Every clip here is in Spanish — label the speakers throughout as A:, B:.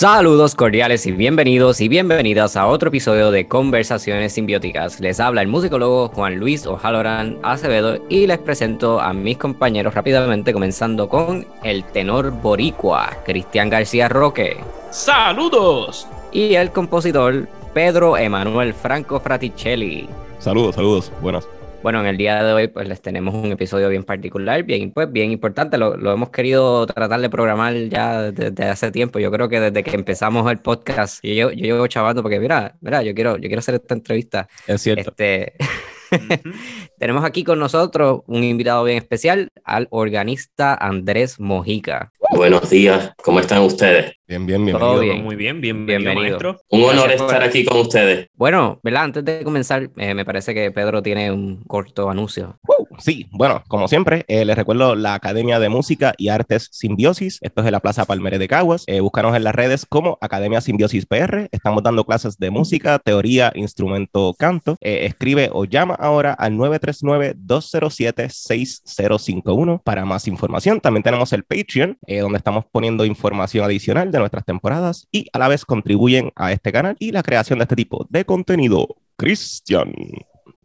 A: Saludos cordiales y bienvenidos y bienvenidas a otro episodio de Conversaciones Simbióticas. Les habla el musicólogo Juan Luis O'Halloran Acevedo y les presento a mis compañeros rápidamente, comenzando con el tenor boricua, Cristian García Roque.
B: ¡Saludos!
A: Y el compositor Pedro Emanuel Franco Fraticelli.
C: Saludos, saludos, buenas.
A: Bueno, en el día de hoy pues les tenemos un episodio bien particular, bien, pues, bien importante. Lo, hemos querido tratar de programar ya desde hace tiempo. Yo creo que desde que empezamos el podcast, yo, yo llevo chavando porque mira, mira, yo quiero, yo quiero hacer esta entrevista.
C: Es cierto.
A: Este, tenemos aquí con nosotros un invitado bien especial, al organista Andrés Mojica.
D: Buenos días, ¿cómo están ustedes?
C: Bien, bien, bien.
B: Todo bien. Muy bien, bienvenido,
A: bienvenido.
D: Un honor estar aquí con ustedes.
A: Bueno, ¿verdad? Antes de comenzar, eh, me parece que Pedro tiene un corto anuncio.
C: Uh, sí, bueno, como siempre, eh, les recuerdo la Academia de Música y Artes Simbiosis. Esto es en la Plaza Palmere de Caguas. Eh, búscanos en las redes como Academia Simbiosis PR. Estamos dando clases de música, teoría, instrumento, canto. Eh, escribe o llama ahora al 939-207-6051 para más información. También tenemos el Patreon, donde estamos poniendo información adicional de nuestras temporadas y a la vez contribuyen a este canal y la creación de este tipo de contenido. Cristian.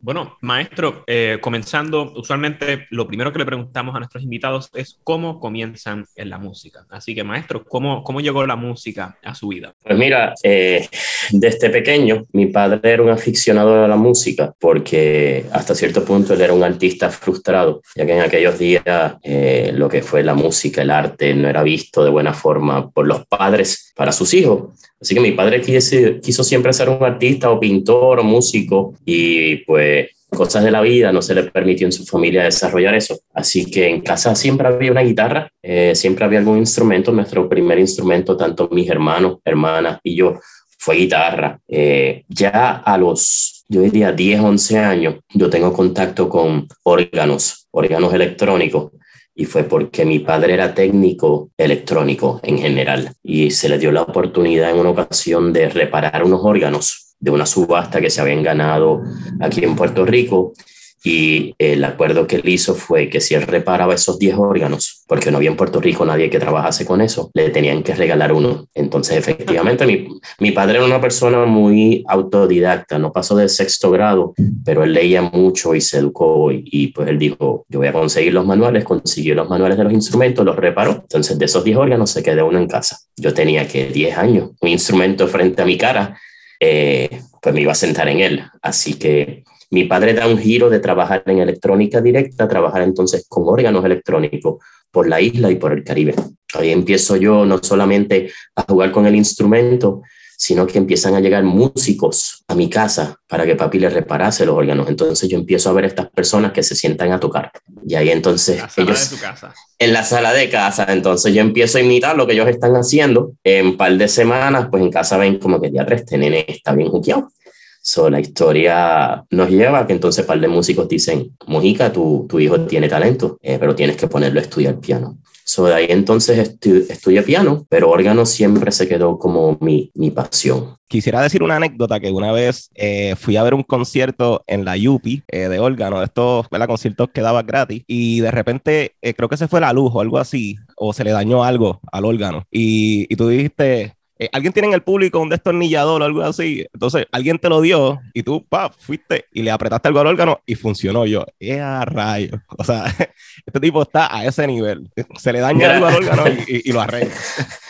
B: Bueno, maestro, eh, comenzando, usualmente lo primero que le preguntamos a nuestros invitados es cómo comienzan en la música. Así que, maestro, ¿cómo, cómo llegó la música a su vida?
D: Pues mira, eh, desde pequeño mi padre era un aficionado a la música porque hasta cierto punto él era un artista frustrado, ya que en aquellos días eh, lo que fue la música, el arte, no era visto de buena forma por los padres para sus hijos. Así que mi padre quiso, quiso siempre ser un artista o pintor o músico y pues cosas de la vida no se le permitió en su familia desarrollar eso. Así que en casa siempre había una guitarra, eh, siempre había algún instrumento. Nuestro primer instrumento, tanto mis hermanos, hermanas y yo, fue guitarra. Eh, ya a los, yo diría, 10, 11 años, yo tengo contacto con órganos, órganos electrónicos y fue porque mi padre era técnico electrónico en general y se le dio la oportunidad en una ocasión de reparar unos órganos de una subasta que se habían ganado aquí en Puerto Rico y el acuerdo que él hizo fue que si él reparaba esos 10 órganos, porque no había en Puerto Rico nadie que trabajase con eso, le tenían que regalar uno. Entonces, efectivamente, mi, padre era una persona muy autodidacta, no pasó de sexto grado, pero él leía mucho y se educó y, y, pues él dijo, yo voy a conseguir los manuales, consiguió los manuales de los instrumentos, los reparó. Entonces, de esos 10 órganos se quedó uno en casa. Yo tenía que 10 años, un instrumento frente a mi cara, eh, pues me iba a sentar en él. Así que mi padre da un giro de trabajar en electrónica directa, trabajar entonces con órganos electrónicos por la isla y por el Caribe. Ahí empiezo yo no solamente a jugar con el instrumento, sino que empiezan a llegar músicos a mi casa para que papi le reparase los órganos. Entonces yo empiezo a ver a estas personas que se sientan a tocar. Y ahí entonces
B: la sala
D: ellos...
B: de tu casa.
D: En la sala de casa, entonces yo empiezo a imitar lo que ellos están haciendo. En un par de semanas, pues en casa ven como que ya tres, este nene está bien juqueado So, la historia nos lleva a que entonces par de músicos dicen, Mojica, tu, tu hijo tiene talento, eh, pero tienes que ponerlo a estudiar piano. So, de ahí entonces estu estudié piano, pero órgano siempre se quedó como mi, mi pasión.
C: Quisiera decir una anécdota que una vez eh, fui a ver un concierto en la Yupi eh, de órgano, de estos ¿verdad? conciertos que daba gratis, y de repente eh, creo que se fue la luz o algo así, o se le dañó algo al órgano. Y, y tú dijiste, eh, alguien tiene en el público un destornillador o algo así, entonces alguien te lo dio y tú, pa, fuiste y le apretaste algo al órgano y funcionó. Yo, ¡eh, a rayo! O sea, este tipo está a ese nivel. Se le daña algo al órgano y, y, lo arregla.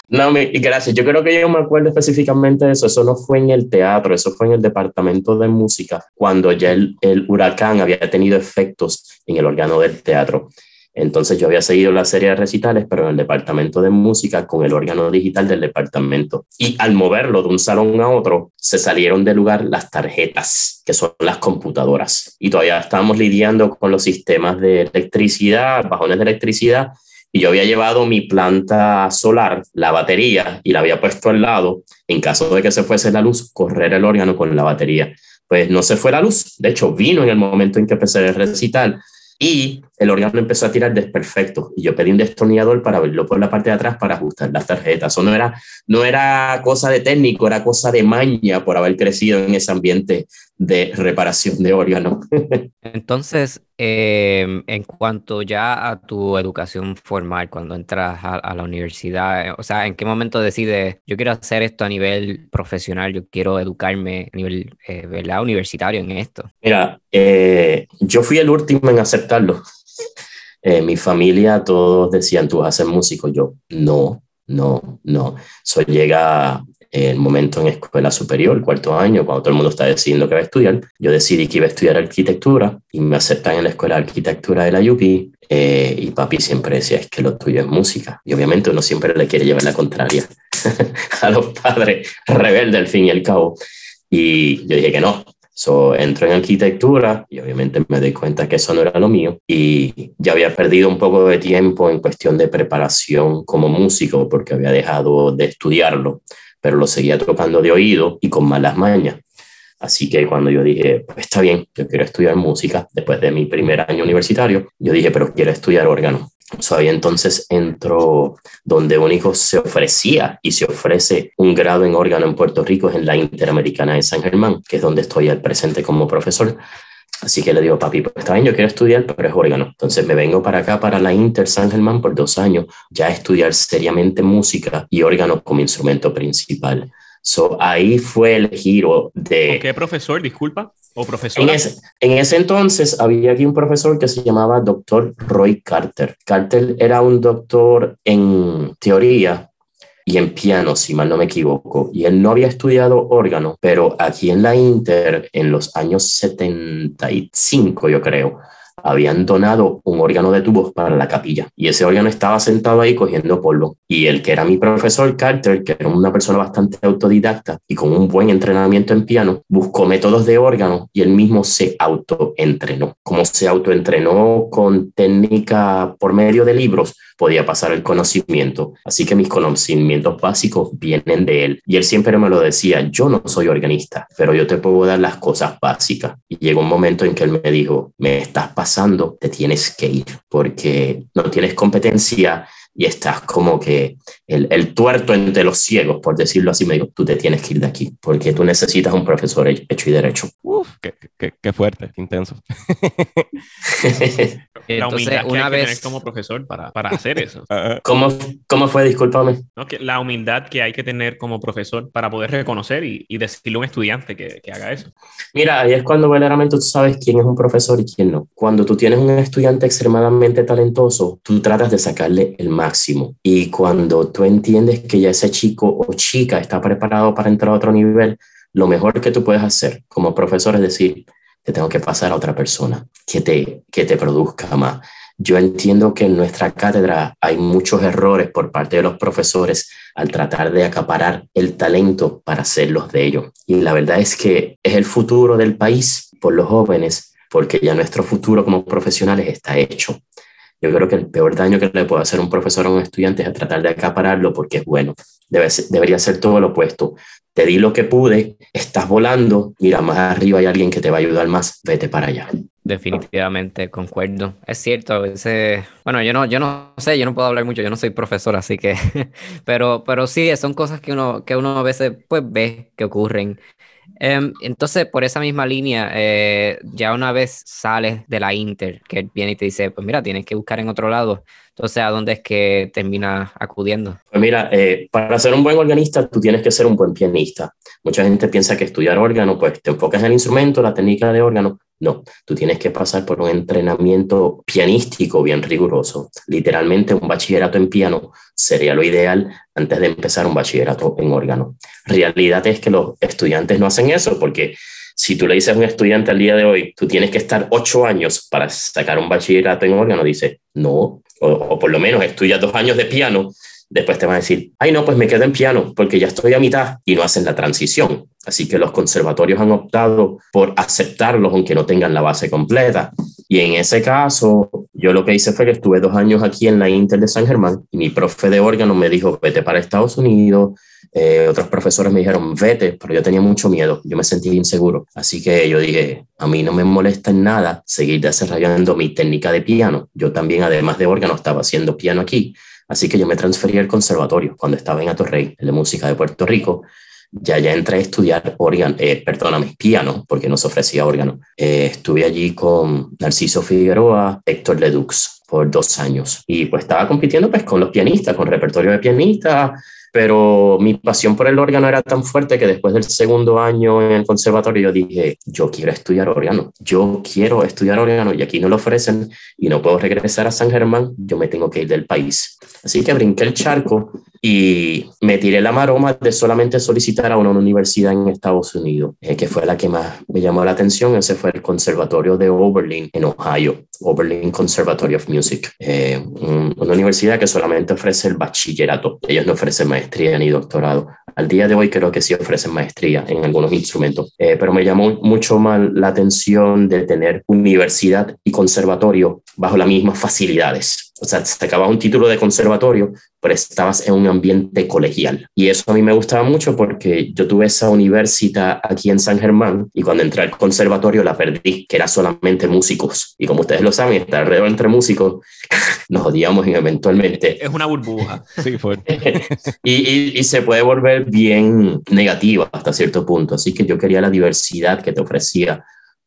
D: No, me, gracias. Yo creo que yo me acuerdo específicamente de eso. Eso no fue en el teatro, eso fue en el departamento de música, cuando ya el, el huracán había tenido efectos en el órgano del teatro. Entonces yo había seguido la serie de recitales, pero en el departamento de música con el órgano digital del departamento. Y al moverlo de un salón a otro, se salieron de lugar las tarjetas, que son las computadoras. Y todavía estábamos lidiando con los sistemas de electricidad, bajones de electricidad. Y yo había llevado mi planta solar, la batería, y la había puesto al lado, en caso de que se fuese la luz, correr el órgano con la batería. Pues no se fue la luz, de hecho vino en el momento en que empecé el recital, y el órgano empezó a tirar desperfecto y yo pedí un destornillador para verlo por la parte de atrás para ajustar las tarjetas. Eso no era, no era cosa de técnico, era cosa de maña por haber crecido en ese ambiente de reparación de órganos.
A: Entonces, eh, en cuanto ya a tu educación formal, cuando entras a, a, la universidad, o sea, ¿en qué momento decides, yo quiero hacer esto a nivel profesional, yo quiero educarme a nivel eh, ¿verdad? universitario en esto?
D: Mira, eh, yo fui el último en aceptarlo. Eh, mi familia, todos decían, tú vas a ser músico. Yo, no, no, no. Eso llega el momento en escuela superior, cuarto año, cuando todo el mundo está decidiendo que va a estudiar, yo decidí que iba a estudiar arquitectura y me aceptan en la escuela de arquitectura de la UPI eh, y papi siempre decía, es que lo tuyo es música. Y obviamente uno siempre le quiere llevar la contraria a los padres rebeldes al fin y al cabo. Y yo dije que no. So, entro en arquitectura y obviamente me doy cuenta que eso no era lo mío y ya había perdido un poco de tiempo en cuestión de preparación como músico porque había dejado de estudiarlo pero lo seguía tocando de oído y con malas mañas. Así que cuando yo dije, pues está bien, yo quiero estudiar música, después de mi primer año universitario, yo dije, pero quiero estudiar órgano. So, ahí entonces entro donde único se ofrecía y se ofrece un grado en órgano en Puerto Rico, es en la Interamericana de San Germán, que es donde estoy al presente como profesor. Así que le digo, papi, pues está bien, yo quiero estudiar, pero es órgano. Entonces me vengo para acá, para la Inter San Germán, por dos años, ya a estudiar seriamente música y órgano como instrumento principal. So, ahí fue el giro de...
B: ¿Qué profesor, disculpa? ¿O profesora?
D: En ese, en ese entonces había aquí un profesor que se llamaba doctor Roy Carter. Carter era un doctor en teoría y en piano, si mal no me equivoco. Y él no había estudiado órgano, pero aquí en la Inter, en los años 75, yo creo, habían donado un órgano de tubos para la capilla y ese órgano estaba sentado ahí cogiendo polvo y el que era mi profesor Carter, que era una persona bastante autodidacta y con un buen entrenamiento en piano, buscó métodos de órgano y él mismo se autoentrenó. Como se autoentrenó con técnica por medio de libros, podía pasar el conocimiento. Así que mis conocimientos básicos vienen de él. Y él siempre me lo decía, yo no soy organista, pero yo te puedo dar las cosas básicas. Y llegó un momento en que él me dijo, me estás pasando, te tienes que ir, porque no tienes competencia y estás como que el, el, tuerto entre los ciegos, por decirlo así, me digo, tú te tienes que ir de aquí, porque tú necesitas un profesor hecho y derecho.
C: Uf, qué, qué, qué fuerte, qué intenso.
B: la humildad Entonces, una que hay vez... que tener como profesor para, para hacer eso.
D: ¿Cómo, ¿Cómo fue? Discúlpame.
B: No, que la humildad que hay que tener como profesor para poder reconocer y, y decirle a un estudiante que, que, haga eso.
D: Mira, ahí es cuando verdaderamente tú sabes quién es un profesor y quién no. Cuando tú tienes un estudiante extremadamente talentoso, tú tratas de sacarle el máximo. Y cuando tú entiendes que ya ese chico o chica está preparado para entrar a otro nivel, lo mejor que tú puedes hacer como profesor es decir, te tengo que pasar a otra persona que te, que te produzca más. Yo entiendo que en nuestra cátedra hay muchos errores por parte de los profesores al tratar de acaparar el talento para hacerlos de ellos. Y la verdad es que es el futuro del país por los jóvenes, porque ya nuestro futuro como profesionales está hecho. Yo creo que el peor daño que le puede hacer un profesor a un estudiante es tratar de acapararlo porque es bueno. Debe debería ser todo lo opuesto. Te di lo que pude, estás volando, mira, más arriba hay alguien que te va a ayudar más, vete para allá.
A: Definitivamente, concuerdo. Es cierto, a veces, bueno, yo no, yo no sé, yo no puedo hablar mucho, yo no soy profesor, así que, pero, pero sí, son cosas que uno, que uno a veces pues ve que ocurren. Em, entonces, por esa misma línea, eh, ya una vez sales de la Inter, que viene y te dice, pues mira, tienes que buscar en otro lado, entonces, ¿a dónde es que termina acudiendo?
D: Pues mira, eh, para ser un buen organista, tú tienes que ser un buen pianista. Mucha gente piensa que estudiar órgano, pues te enfocas en el instrumento, la técnica de órgano. No, tú tienes que pasar por un entrenamiento pianístico bien riguroso. Literalmente un bachillerato en piano sería lo ideal antes de empezar un bachillerato en órgano. Realidad es que los estudiantes no hacen eso porque si tú le dices a un estudiante al día de hoy, tú tienes que estar ocho años para sacar un bachillerato en órgano, dice, no, o, por lo menos estudias dos años de piano, después te van a decir, ay no, pues me quedo en piano porque ya estoy a mitad y no hacen la transición. Así que los conservatorios han optado por aceptarlos aunque no tengan la base completa. Y en ese caso, yo lo que hice fue que estuve dos años aquí en la Inter de San Germán y mi profe de órgano me dijo, vete para Estados Unidos. Eh, otros profesores me dijeron, vete, pero yo tenía mucho miedo, yo me sentí inseguro. Así que yo dije, a mí no me molesta en nada seguir desarrollando mi técnica de piano. Yo también, además de órgano, estaba haciendo piano aquí. Así que yo me transferí al conservatorio cuando estaba en Atorrey, de música de Puerto Rico. Ya ya entré a estudiar órgano, eh, perdóname, piano, porque no se ofrecía órgano. Eh, estuve allí con Narciso Figueroa, Héctor Ledux por dos años y pues estaba compitiendo pues con los pianistas, con repertorio de pianistas, pero mi pasión por el órgano era tan fuerte que después del segundo año en el conservatorio yo dije, yo quiero estudiar órgano, yo quiero estudiar órgano y aquí no lo ofrecen y no puedo regresar a San Germán, yo me tengo que ir del país. Así que brinqué el charco y me tiré la maroma de solamente solicitar a una universidad en Estados Unidos, eh, que fue la que más me llamó la atención, ese fue el Conservatorio de Oberlin en Ohio, Oberlin Conservatory of Music, eh, una universidad que solamente ofrece el bachillerato, ellos no ofrecen maestría ni doctorado. Al día de hoy creo que sí ofrecen maestría en algunos instrumentos, eh, pero me llamó mucho más la atención de tener universidad y conservatorio bajo las mismas facilidades. O sea, sacabas un título de conservatorio, pero estabas en un ambiente colegial. Y eso a mí me gustaba mucho porque yo tuve esa universidad aquí en San Germán y cuando entré al conservatorio la perdí, que era solamente músicos. Y como ustedes lo saben, estar alrededor entre músicos, nos odiamos eventualmente.
B: Es una burbuja.
C: Sí, fue.
D: y, y, y se puede volver bien negativa hasta cierto punto. Así que yo quería la diversidad que te ofrecía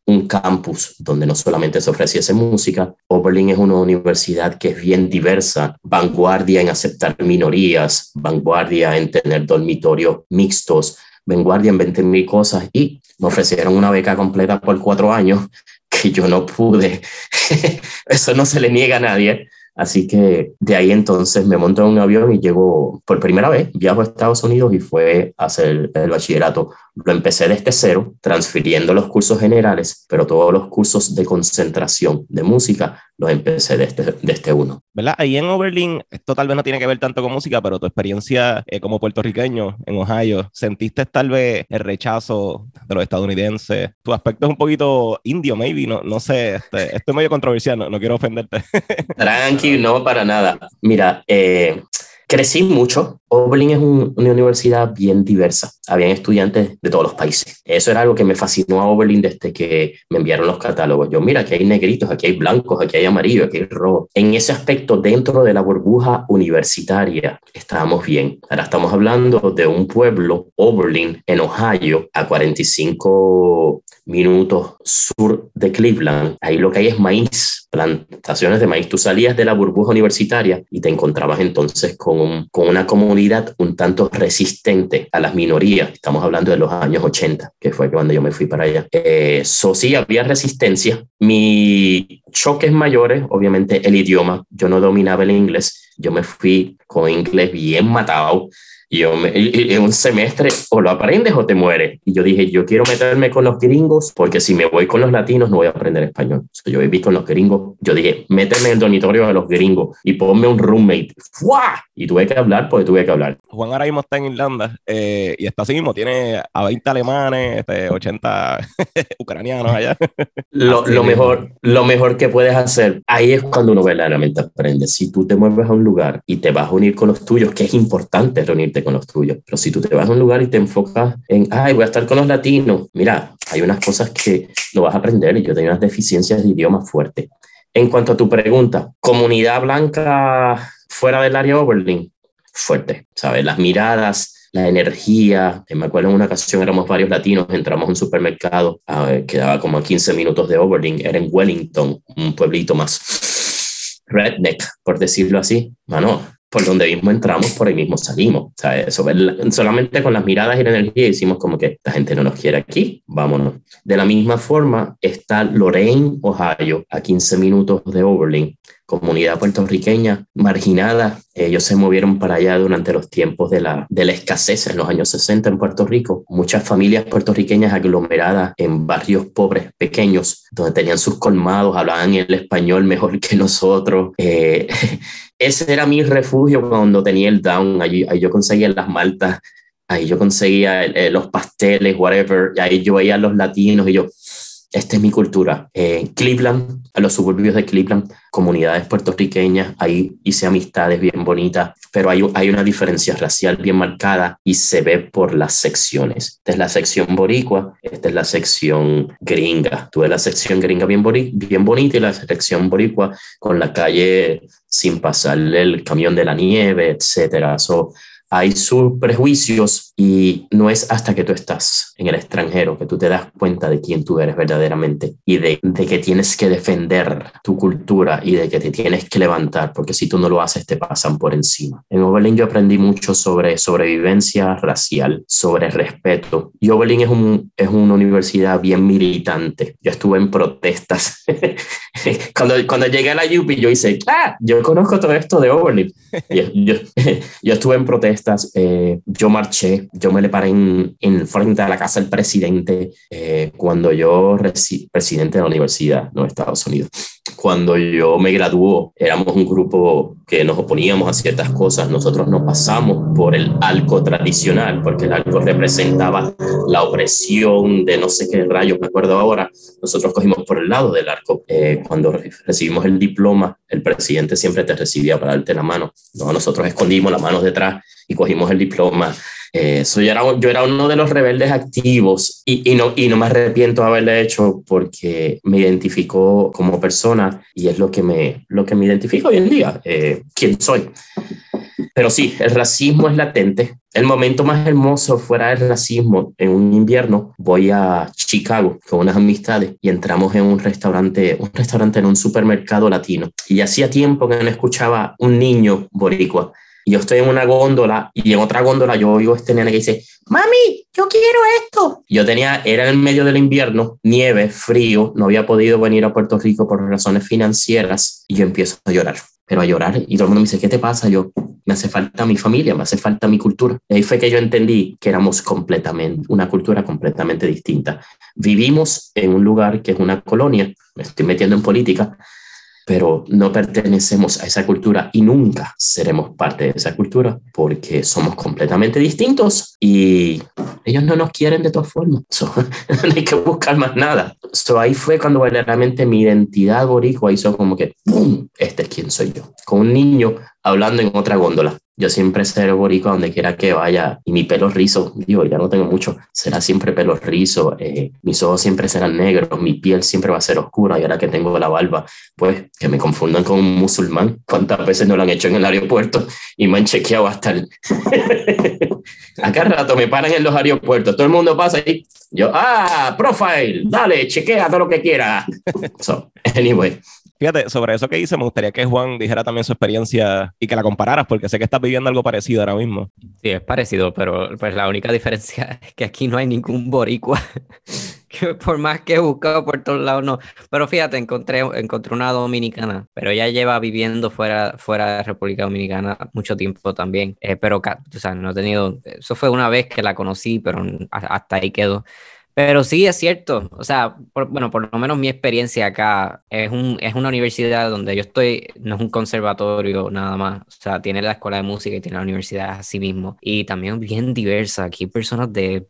D: un campus donde no solamente se ofreciese música. Oberlin es una universidad que es bien diversa, vanguardia en aceptar minorías, vanguardia en tener dormitorios mixtos, vanguardia en 20 mil cosas y me ofrecieron una beca completa por cuatro años que yo no pude. Eso no se le niega a nadie. Así que de ahí entonces me monto en un avión y llego por primera vez, viajo a Estados Unidos y fue a hacer el bachillerato. Lo empecé desde cero, transfiriendo los cursos generales, pero todos los cursos de concentración de música los empecé desde, desde uno.
C: ¿Verdad? Ahí en Oberlin, esto tal vez no tiene que ver tanto con música, pero tu experiencia eh, como puertorriqueño en Ohio, ¿sentiste tal vez el rechazo de los estadounidenses? Tu aspecto es un poquito indio, maybe, no, no sé, este, esto es medio controversial, no, no quiero ofenderte.
D: Tranqui, no, para nada. Mira, eh, Crecí mucho. Oberlin es una universidad bien diversa. Habían estudiantes de todos los países. Eso era algo que me fascinó a Oberlin desde que me enviaron los catálogos. Yo, mira, aquí hay negritos, aquí hay blancos, aquí hay amarillos, aquí hay rojo. En ese aspecto, dentro de la burbuja universitaria, estábamos bien. Ahora estamos hablando de un pueblo, Oberlin, en Ohio, a 45 minutos sur de Cleveland. Ahí lo que hay es maíz plantaciones de maíz. Tú salías de la burbuja universitaria y te encontrabas entonces con, con una comunidad un tanto resistente a las minorías. Estamos hablando de los años 80, que fue cuando yo me fui para allá. Eso eh, sí, había resistencia. Mi choques mayores, obviamente el idioma. Yo no dominaba el inglés. Yo me fui con inglés bien matado. Y yo en un semestre o lo aprendes o te mueres. Y yo dije, yo quiero meterme con los gringos porque si me voy con los latinos no voy a aprender español. So, yo viví con los gringos. Yo dije, méteme en el dormitorio de los gringos y ponme un roommate. ¡Fua! Y tuve que hablar porque tuve que hablar.
C: Juan ahora mismo está en Irlanda eh, y está así mismo. Tiene a 20 alemanes, este, 80 ucranianos allá.
D: lo, lo mejor, lo mejor que puedes hacer, ahí es cuando uno verdaderamente aprende. Si tú te mueves a un lugar y te vas a unir con los tuyos, que es importante reunirte con los tuyos. Pero si tú te vas a un lugar y te enfocas en, ay, voy a estar con los latinos, mira, hay unas cosas que no vas a aprender y yo tengo unas deficiencias de idioma fuerte. En cuanto a tu pregunta, comunidad blanca fuera del área Oberlin, fuerte, ¿sabes? Las miradas, la energía. Me acuerdo en una ocasión éramos varios latinos, entramos a un supermercado, quedaba como a 15 minutos de Oberlin, era en Wellington, un pueblito más redneck, por decirlo así. Mano, por donde mismo entramos, por ahí mismo salimos. Eso, solamente con las miradas y la energía hicimos como que la gente no nos quiere aquí, vámonos. De la misma forma está Lorraine, Ohio, a 15 minutos de Oberlin, comunidad puertorriqueña marginada. Ellos se movieron para allá durante los tiempos de la, de la escasez en los años 60 en Puerto Rico. Muchas familias puertorriqueñas aglomeradas en barrios pobres, pequeños, donde tenían sus colmados, hablaban el español mejor que nosotros. Eh, ese era mi refugio cuando tenía el down. Allí, ahí yo conseguía las maltas, ahí yo conseguía eh, los pasteles, whatever. Ahí yo veía a los latinos y yo, esta es mi cultura. En Cleveland, a los suburbios de Cleveland, comunidades puertorriqueñas, ahí hice amistades bien bonitas, pero hay, hay una diferencia racial bien marcada y se ve por las secciones. Esta es la sección boricua, esta es la sección gringa. Tuve la sección gringa bien, bien bonita y la sección boricua con la calle sin pasarle el camión de la nieve, etcétera. Hay sus prejuicios y no es hasta que tú estás en el extranjero que tú te das cuenta de quién tú eres verdaderamente y de, de, que tienes que defender tu cultura y de que te tienes que levantar, porque si tú no lo haces te pasan por encima. En Oberlin yo aprendí mucho sobre sobrevivencia racial, sobre respeto. Y Oberlin es, un, es una universidad bien militante. Yo estuve en protestas. cuando, cuando llegué a la UP yo hice, ah, yo conozco todo esto de Oberlin. yo, yo, yo estuve en protestas eh, yo marché, yo me le paré en, en, frente a la casa del presidente eh, cuando yo, presidente de la universidad, no Estados Unidos. Cuando yo me graduó, éramos un grupo que nos oponíamos a ciertas cosas. Nosotros nos pasamos por el alco tradicional, porque el alco representaba la opresión de no sé qué rayos, me acuerdo ahora. Nosotros cogimos por el lado del arco. Eh, cuando recibimos el diploma, el presidente siempre te recibía para darte la mano. No, nosotros escondimos las manos detrás y cogimos el diploma. Eh, yo, era, yo era uno de los rebeldes activos y, y, no, y no me arrepiento de haberlo hecho porque me identificó como persona y es lo que me, lo que me identifica hoy en día, eh, quién soy. Pero sí, el racismo es latente. El momento más hermoso fuera del racismo, en un invierno, voy a Chicago con unas amistades y entramos en un restaurante, un restaurante en un supermercado latino. Y hacía tiempo que no escuchaba un niño boricua y yo estoy en una góndola y en otra góndola yo oigo este nene que dice, mami, yo quiero esto. Yo tenía, era en el medio del invierno, nieve, frío, no había podido venir a Puerto Rico por razones financieras y yo empiezo a llorar, pero a llorar y todo el mundo me dice, ¿qué te pasa? Yo, me hace falta mi familia, me hace falta mi cultura. Y ahí fue que yo entendí que éramos completamente, una cultura completamente distinta. Vivimos en un lugar que es una colonia, me estoy metiendo en política, pero no pertenecemos a esa cultura y nunca seremos parte de esa cultura porque somos completamente distintos y ellos no nos quieren de todas formas. no hay que buscar más nada. So, ahí fue cuando verdaderamente mi identidad boricua hizo como que, ¡pum! Este es quien soy yo. Con un niño hablando en otra góndola. Yo siempre seré boricua donde quiera que vaya y mi pelo rizo, digo, ya no tengo mucho, será siempre pelo rizo, eh, mis ojos siempre serán negros, mi piel siempre va a ser oscura y ahora que tengo la barba, pues que me confundan con un musulmán. ¿Cuántas veces no lo han hecho en el aeropuerto y me han chequeado hasta el... Acá rato me paran en los aeropuertos, todo el mundo pasa y yo, ah, profile, dale, chequea todo lo que quiera. So, anyway,
C: Fíjate, sobre eso que dice, me gustaría que Juan dijera también su experiencia y que la compararas, porque sé que estás viviendo algo parecido ahora mismo.
A: Sí, es parecido, pero pues la única diferencia es que aquí no hay ningún boricua. que por más que he buscado por todos lados, no. Pero fíjate, encontré, encontré una dominicana, pero ella lleva viviendo fuera, fuera de República Dominicana mucho tiempo también. Eh, pero, o sea, no he tenido, eso fue una vez que la conocí, pero hasta ahí quedó Pero sí es cierto, o sea, bueno, por lo menos mi experiencia acá es, un, es una universidad donde yo estoy, no es un conservatorio nada más, o sea, tiene la escuela de música y tiene la universidad así mismo. Y también bien diversa, aquí hay personas de,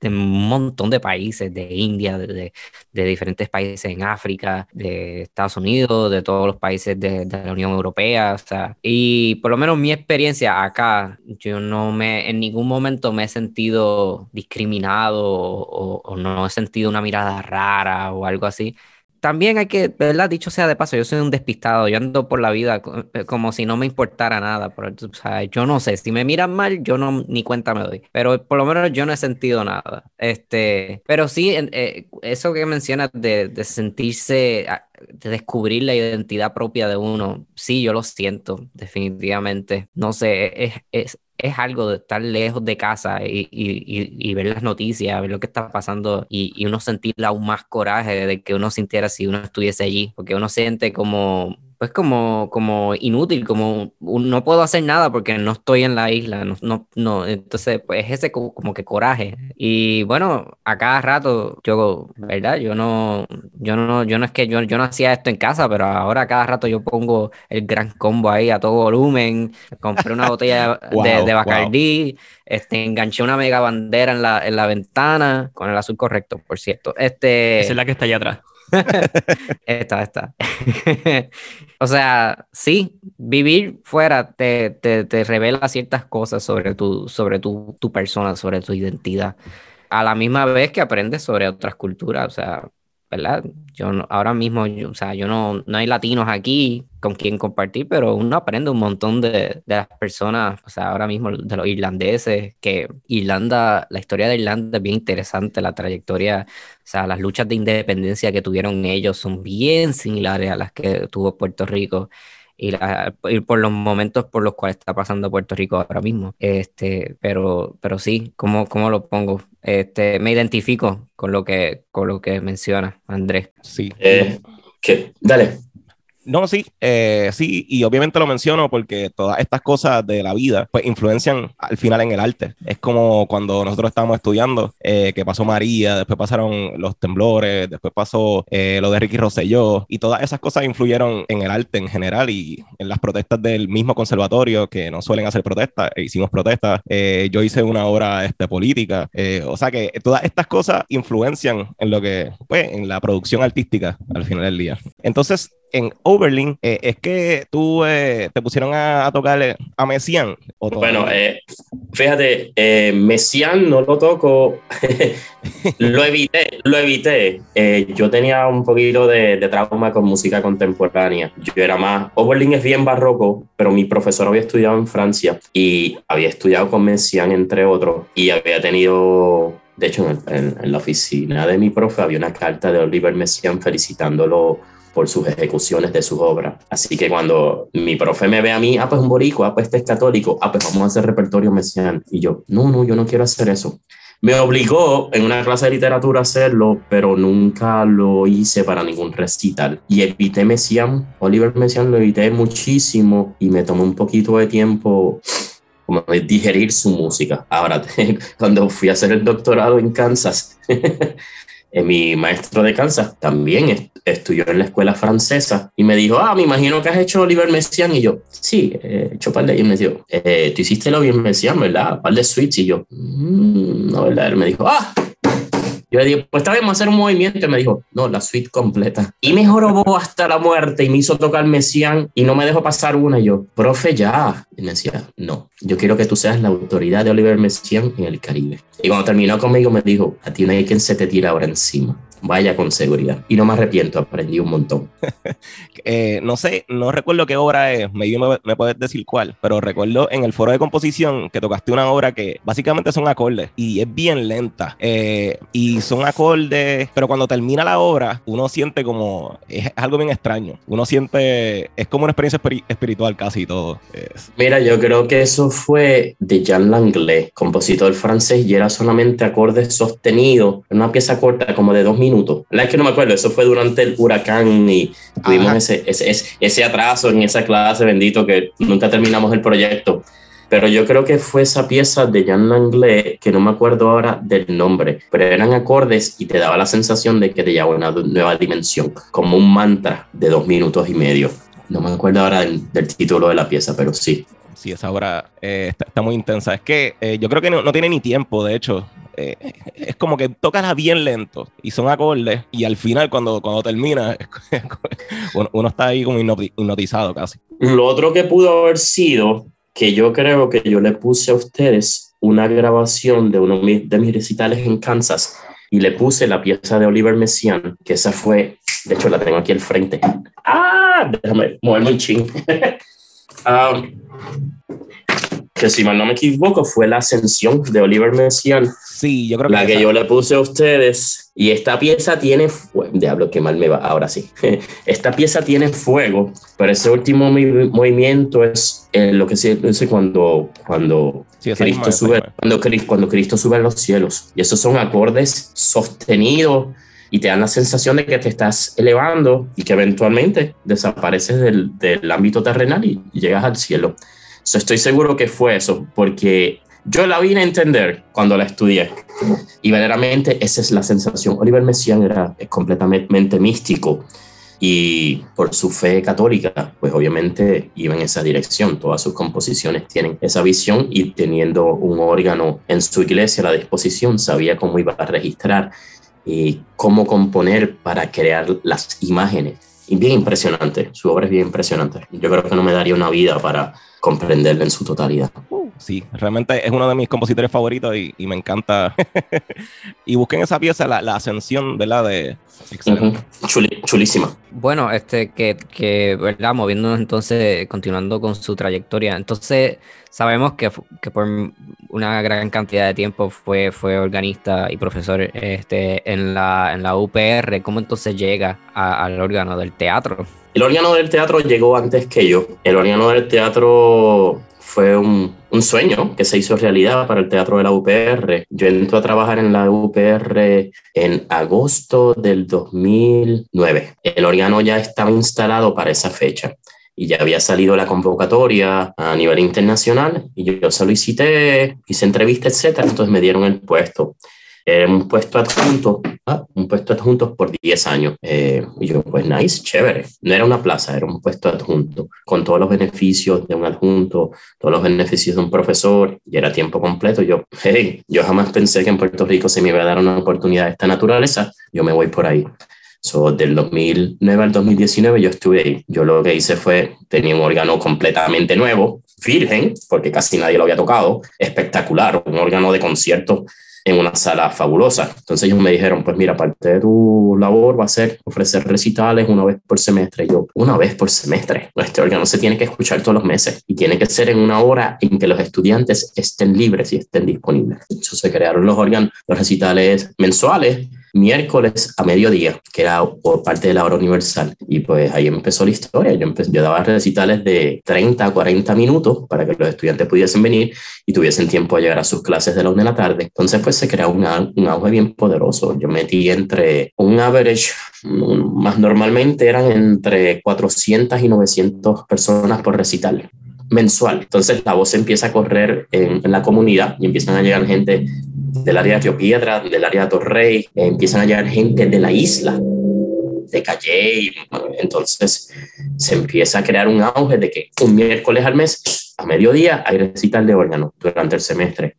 A: de un montón de países, de India, de, de, diferentes países en África, de Estados Unidos, de todos los países de, de la Unión Europea, o sea, y por lo menos mi experiencia acá, yo no me, en ningún momento me he sentido discriminado o o no he sentido una mirada rara o algo así. También hay que, ¿verdad? Dicho sea de paso, yo soy un despistado, yo ando por la vida eh, como si no me importara nada. o sea, yo no sé, si me miran mal, yo no ni cuenta me doy. Pero por lo menos yo no he sentido nada. Este, pero sí, eh, eso que mencionas de, de sentirse, ah, de descubrir la identidad propia de uno, sí, yo lo siento, definitivamente. No sé, es, es algo de estar lejos de casa y, y, y, ver las noticias, ver lo que está pasando y, y, uno sentir aún más coraje de que uno sintiera si uno estuviese allí, porque uno siente como pues como, como inútil, como no puedo hacer nada porque no estoy en la isla, no, no, no. entonces pues ese como, que coraje. Y bueno, a cada rato yo, ¿verdad? Yo no, yo no, yo no es que yo, yo no hacía esto en casa, pero ahora a cada rato yo pongo el gran combo ahí a todo volumen, compré una botella de, de Bacardí, este, enganché una mega bandera en la, en la ventana, con el azul correcto, por cierto. Este,
B: Esa es la que está allá atrás.
A: esta, esta. o sea, sí, vivir fuera te, te, te, revela ciertas cosas sobre, tu, sobre tu, tu persona, sobre tu identidad. A la misma vez que aprendes sobre otras culturas. O sea, Yo ahora mismo, yo, o sea, yo no, no hay latinos aquí con quien compartir, pero uno aprende un montón de, de, las personas, o sea, ahora mismo de los irlandeses, que Irlanda, la historia de Irlanda es bien interesante, la trayectoria, o sea, las luchas de independencia que tuvieron ellos son bien similares a las que tuvo Puerto Rico y, la, por los momentos por los cuales está pasando Puerto Rico ahora mismo. Este, pero, pero sí, ¿cómo, cómo lo pongo? Este, me identifico con lo que, con lo que menciona Andrés.
C: Sí.
D: Eh, ¿qué? Dale.
C: No, sí, eh, sí, y obviamente lo menciono porque todas estas cosas de la vida pues influencian al final en el arte. Es como cuando nosotros estábamos estudiando, eh, que pasó María, después pasaron los temblores, después pasó eh, lo de Ricky Rosselló, y todas esas cosas influyeron en el arte en general y en las protestas del mismo conservatorio, que no suelen hacer protestas, e hicimos protestas. Eh, yo hice una obra este, política, eh, o sea que todas estas cosas influencian en lo que, pues, en la producción artística al final del día. Entonces, en Oberlin, eh, es que tú eh, te pusieron a, a tocar a Messian.
D: bueno, eh, fíjate, eh, Messian no lo toco, lo evité, lo evité. Eh, yo tenía un poquito de, de, trauma con música contemporánea. Yo era más, Oberlin es bien barroco, pero mi profesor había estudiado en Francia y había estudiado con Messian, entre otros, y había tenido de hecho, en, en, en, la oficina de mi profe había una carta de Oliver Messiaen felicitándolo por sus ejecuciones de sus obras. Así que cuando mi profe me ve a mí, ah, pues un boricua, ah, pues este es católico, ah, pues vamos a hacer repertorio mesiano. Y yo, no, no, yo no quiero hacer eso. Me obligó en una clase de literatura a hacerlo, pero nunca lo hice para ningún recital. Y evité Messiaen, Oliver Messiaen lo evité muchísimo y me tomó un poquito de tiempo como de digerir su música. Ahora, cuando fui a hacer el doctorado en Kansas, mi maestro de Kansas también estudió en la escuela francesa y me dijo, ah, me imagino que has hecho Oliver Messiaen. Y yo, sí, he hecho par de... Y me dijo, eh, tú hiciste el Oliver Messiaen, ¿verdad? Par de suites. Y yo, mmm, no, ¿verdad? Él me dijo, ah, yo le dije, pues está bien, hacer un movimiento. Y me dijo, no, la suite completa. Y me jorobó hasta la muerte y me hizo tocar Messiaen y no me dejó pasar una. Y yo, profe, ya. Y me decía, no, yo quiero que tú seas la autoridad de Oliver Messiaen en el Caribe. Y cuando terminó conmigo me dijo, a ti no hay quien se te tira ahora encima vaya con seguridad. Y no me arrepiento, aprendí un montón.
C: eh, no sé, no recuerdo qué obra es, me, me, puedes decir cuál, pero recuerdo en el foro de composición que tocaste una obra que básicamente son acordes y es bien lenta. Eh, y son acordes, pero cuando termina la obra, uno siente como, es algo bien extraño. Uno siente, es como una experiencia espiritual casi todo. Es.
D: Mira, yo creo que eso fue de Jean Langlais, compositor francés, y era solamente acordes sostenidos, una pieza corta como de dos minutos la es que no me acuerdo, eso fue durante el huracán y tuvimos ese, ese, ese, atraso en esa clase, bendito, que nunca terminamos el proyecto. pero yo creo que fue esa pieza de Jean Langlais, que no me acuerdo ahora del nombre, pero eran acordes y te daba la sensación de que te llevaba una nueva dimensión, como un mantra de dos minutos y medio. No me acuerdo ahora del, título de la pieza, pero sí.
C: Sí, esa obra eh, está, muy intensa. Es que eh, yo creo que no, tiene ni tiempo, de hecho. Eh, es como que tocas bien lento y son acordes y al final cuando, cuando termina uno, está ahí como hipnotizado casi.
D: Lo otro que pudo haber sido que yo creo que yo le puse a ustedes una grabación de uno de mis recitales en Kansas y le puse la pieza de Oliver Messiaen, que esa fue, de hecho la tengo aquí al frente. Ah, déjame moverme un ching. Ah, que si mal no me equivoco fue la ascensión de Oliver Messiaen.
C: Sí, yo creo
D: que la que yo le puse a ustedes. Y esta pieza tiene, diablo, qué mal me va, ahora sí. Esta pieza tiene fuego, pero ese último movimiento es eh, lo que se dice cuando, cuando, Cristo sube, cuando, cuando Cristo sube a los cielos. Y esos son acordes sostenidos y te dan la sensación de que te estás elevando y que eventualmente desapareces del, del ámbito terrenal y llegas al cielo estoy seguro que fue eso, porque yo la vine a entender cuando la estudié. Y verdaderamente esa es la sensación. Oliver Messiaen era completamente místico y por su fe católica, pues obviamente iba en esa dirección. Todas sus composiciones tienen esa visión y teniendo un órgano en su iglesia a la disposición, sabía cómo iba a registrar y cómo componer para crear las imágenes. Y bien impresionante, su obra es bien impresionante. Yo creo que no me daría una vida para comprenderla en su totalidad.
C: Sí, realmente es uno de mis compositores favoritos y, me encanta. y busquen esa pieza, la, ascensión, ¿verdad? De...
D: chulísima.
A: Bueno, este, que, que, ¿verdad? Moviéndonos entonces, continuando con su trayectoria. Entonces, sabemos que, que, por una gran cantidad de tiempo fue, fue organista y profesor este, en, la, en la UPR. ¿Cómo entonces llega al órgano del teatro?
D: El órgano del teatro llegó antes que yo. El órgano del teatro fue un, un, sueño que se hizo realidad para el teatro de la UPR. Yo entré a trabajar en la UPR en agosto del 2009. El órgano ya estaba instalado para esa fecha y ya había salido la convocatoria a nivel internacional y yo solicité, hice entrevista, etcétera, entonces me dieron el puesto. Era un puesto adjunto, ah, un puesto adjunto por 10 años. Eh, y yo, pues nice, chévere. No era una plaza, era un puesto adjunto, con todos los beneficios de un adjunto, todos los beneficios de un profesor, y era tiempo completo. Yo, hey, yo jamás pensé que en Puerto Rico se me iba a dar una oportunidad de esta naturaleza, yo me voy por ahí. So, del 2009 al 2019 yo estuve ahí. Yo lo que hice fue, tenía un órgano completamente nuevo, virgen, porque casi nadie lo había tocado, espectacular, un órgano de concierto en una sala fabulosa. Entonces ellos me dijeron, pues mira, parte de tu labor va a ser ofrecer recitales una vez por semestre. Yo, una vez por semestre. Nuestro órgano se tiene que escuchar todos los meses y tiene que ser en una hora en que los estudiantes estén libres y estén disponibles. Entonces se crearon los órganos, los recitales mensuales miércoles a mediodía, que era por parte de la hora universal. Y pues ahí empezó la historia. Yo, empecé, yo daba recitales de 30 a 40 minutos para que los estudiantes pudiesen venir y tuviesen tiempo a llegar a sus clases de la una de la tarde. Entonces pues se creó un, un auge bien poderoso. Yo metí entre un average, más normalmente eran entre 400 y 900 personas por recital mensual. Entonces la voz empieza a correr en, en, la comunidad y empiezan a llegar gente del área de Río Piedra, del área de Torrey, empiezan a llegar gente de la isla, de Calle, entonces se empieza a crear un auge de que un miércoles al mes, a mediodía, hay recital de órgano durante el semestre.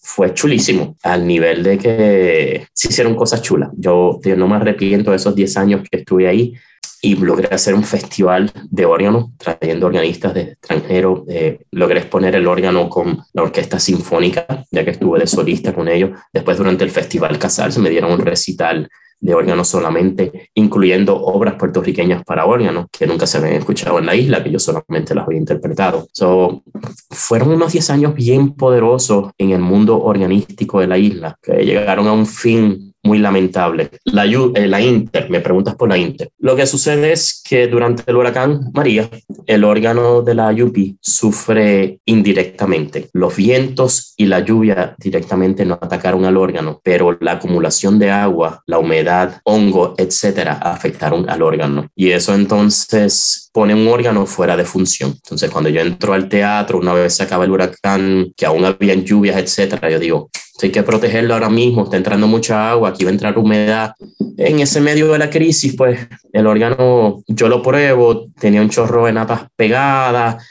D: Fue chulísimo, al nivel de que se hicieron cosas chulas. Yo, yo no me arrepiento de esos 10 años que estuve ahí y logré hacer un festival de órgano, trayendo organistas de extranjero. Eh, logré exponer el órgano con la orquesta sinfónica, ya que estuve de solista con ellos. Después, durante el Festival se me dieron un recital de órgano solamente, incluyendo obras puertorriqueñas para órgano que nunca se habían escuchado en la isla, que yo solamente las había interpretado. So, fueron unos 10 años bien poderosos en el mundo organístico de la isla, que llegaron a un fin muy lamentable. La, eh, la Inter, me preguntas por la Inter. Lo que sucede es que durante el huracán María, el órgano de la Yupi sufre indirectamente. Los vientos y la lluvia directamente no atacaron al órgano, pero la acumulación de agua, la humedad, hongo, etcétera, afectaron al órgano. Y eso entonces pone un órgano fuera de función. Entonces, cuando yo entro al teatro, una vez se acaba el huracán, que aún había lluvias, etcétera, yo digo, hay que protegerlo ahora mismo, está entrando mucha agua, aquí va a entrar humedad. En ese medio de la crisis, pues el órgano, yo lo pruebo, tenía un chorro de natas pegadas,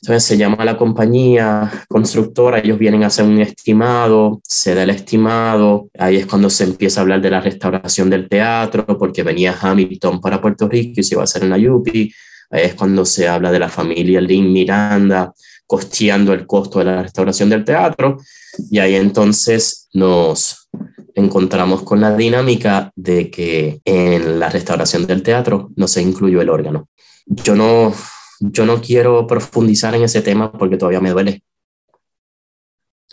D: entonces se llama a la compañía constructora, ellos vienen a hacer un estimado, se da el estimado, ahí es cuando se empieza a hablar de la restauración del teatro, porque venía Hamilton para Puerto Rico y se iba a hacer en la Yupi, ahí es cuando se habla de la familia Lynn Miranda costeando el costo de la restauración del teatro, y ahí entonces nos encontramos con la dinámica de que en la restauración del teatro no se incluyó el órgano. Yo no, yo no quiero profundizar en ese tema porque todavía me duele.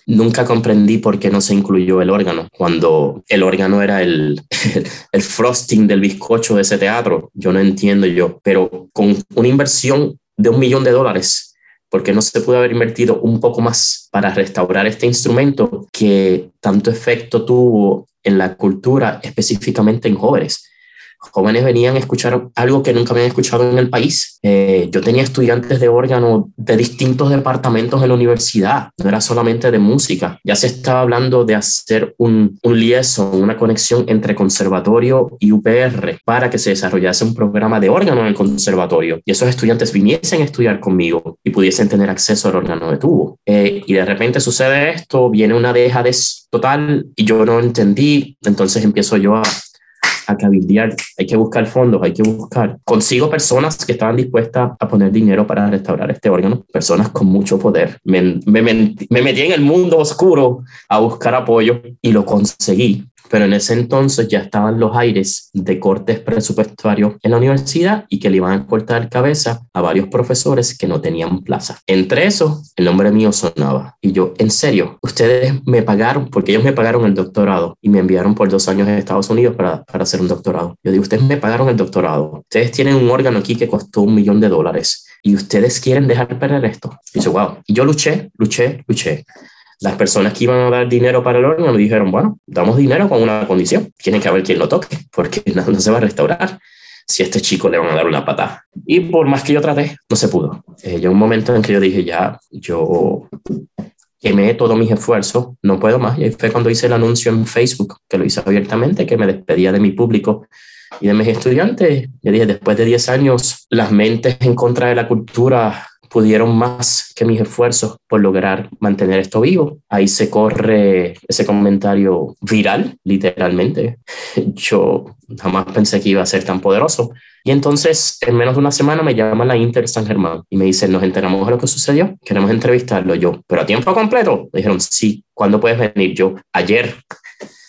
D: Nunca comprendí por qué no se incluyó el órgano, cuando el órgano era el, el, frosting del bizcocho de ese teatro. Yo no entiendo yo, pero con una inversión de un millón de dólares, porque no se pudo haber invertido un poco más para restaurar este instrumento que tanto efecto tuvo en la cultura, específicamente en jóvenes jóvenes venían a escuchar algo que nunca habían escuchado en el país. Eh, yo tenía estudiantes de órgano de distintos departamentos en la universidad, no era solamente de música. Ya se estaba hablando de hacer un, un liaison, una conexión entre conservatorio y UPR para que se desarrollase un programa de órgano en el conservatorio y esos estudiantes viniesen a estudiar conmigo y pudiesen tener acceso al órgano de tubo. Eh, y de repente sucede esto, viene una deja de total y yo no entendí, entonces empiezo yo a a cabildear, hay que buscar fondos, hay que buscar. Consigo personas que estaban dispuestas a poner dinero para restaurar este órgano, personas con mucho poder. Me, me, me metí en el mundo oscuro a buscar apoyo y lo conseguí pero en ese entonces ya estaban los aires de cortes presupuestarios en la universidad y que le iban a cortar cabeza a varios profesores que no tenían plaza. Entre eso, el nombre mío sonaba. Y yo, en serio, ustedes me pagaron, porque ellos me pagaron el doctorado y me enviaron por dos años a Estados Unidos para, para hacer un doctorado. Yo digo, ustedes me pagaron el doctorado. Ustedes tienen un órgano aquí que costó un millón de dólares y ustedes quieren dejar perder esto. Y yo. Y yo luché, luché, luché las personas que iban a dar dinero para el órgano dijeron, bueno, damos dinero con una condición, tiene que haber quien lo toque, porque no, se va a restaurar si a este chico le van a dar una patada. Y por más que yo traté, no se pudo. Eh, un momento en que yo dije, ya, yo quemé todos mis esfuerzos, no puedo más. Y fue cuando hice el anuncio en Facebook, que lo hice abiertamente, que me despedía de mi público y de mis estudiantes. Yo dije, después de 10 años, las mentes en contra de la cultura pudieron más que mis esfuerzos por lograr mantener esto vivo. Ahí se corre ese comentario viral, literalmente. Yo jamás pensé que iba a ser tan poderoso. Y entonces, en menos de una semana, me llama la Inter San Germán y me dicen, nos enteramos de lo que sucedió, queremos entrevistarlo. Yo, pero a tiempo completo. Dijeron, sí, ¿cuándo puedes venir? Yo, ayer.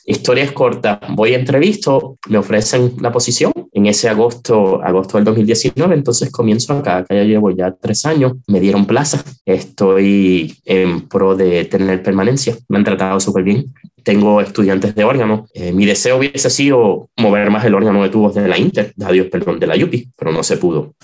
D: Historia es corta, voy a entrevisto, me ofrecen la posición en ese agosto, agosto del 2019, entonces comienzo acá, acá ya llevo ya tres años, me dieron plaza, estoy en pro de tener permanencia, me han tratado súper bien, tengo estudiantes de órgano, eh, mi deseo hubiese sido mover más el órgano de tubos de la Inter, adiós, perdón, de la UPI, pero no se pudo.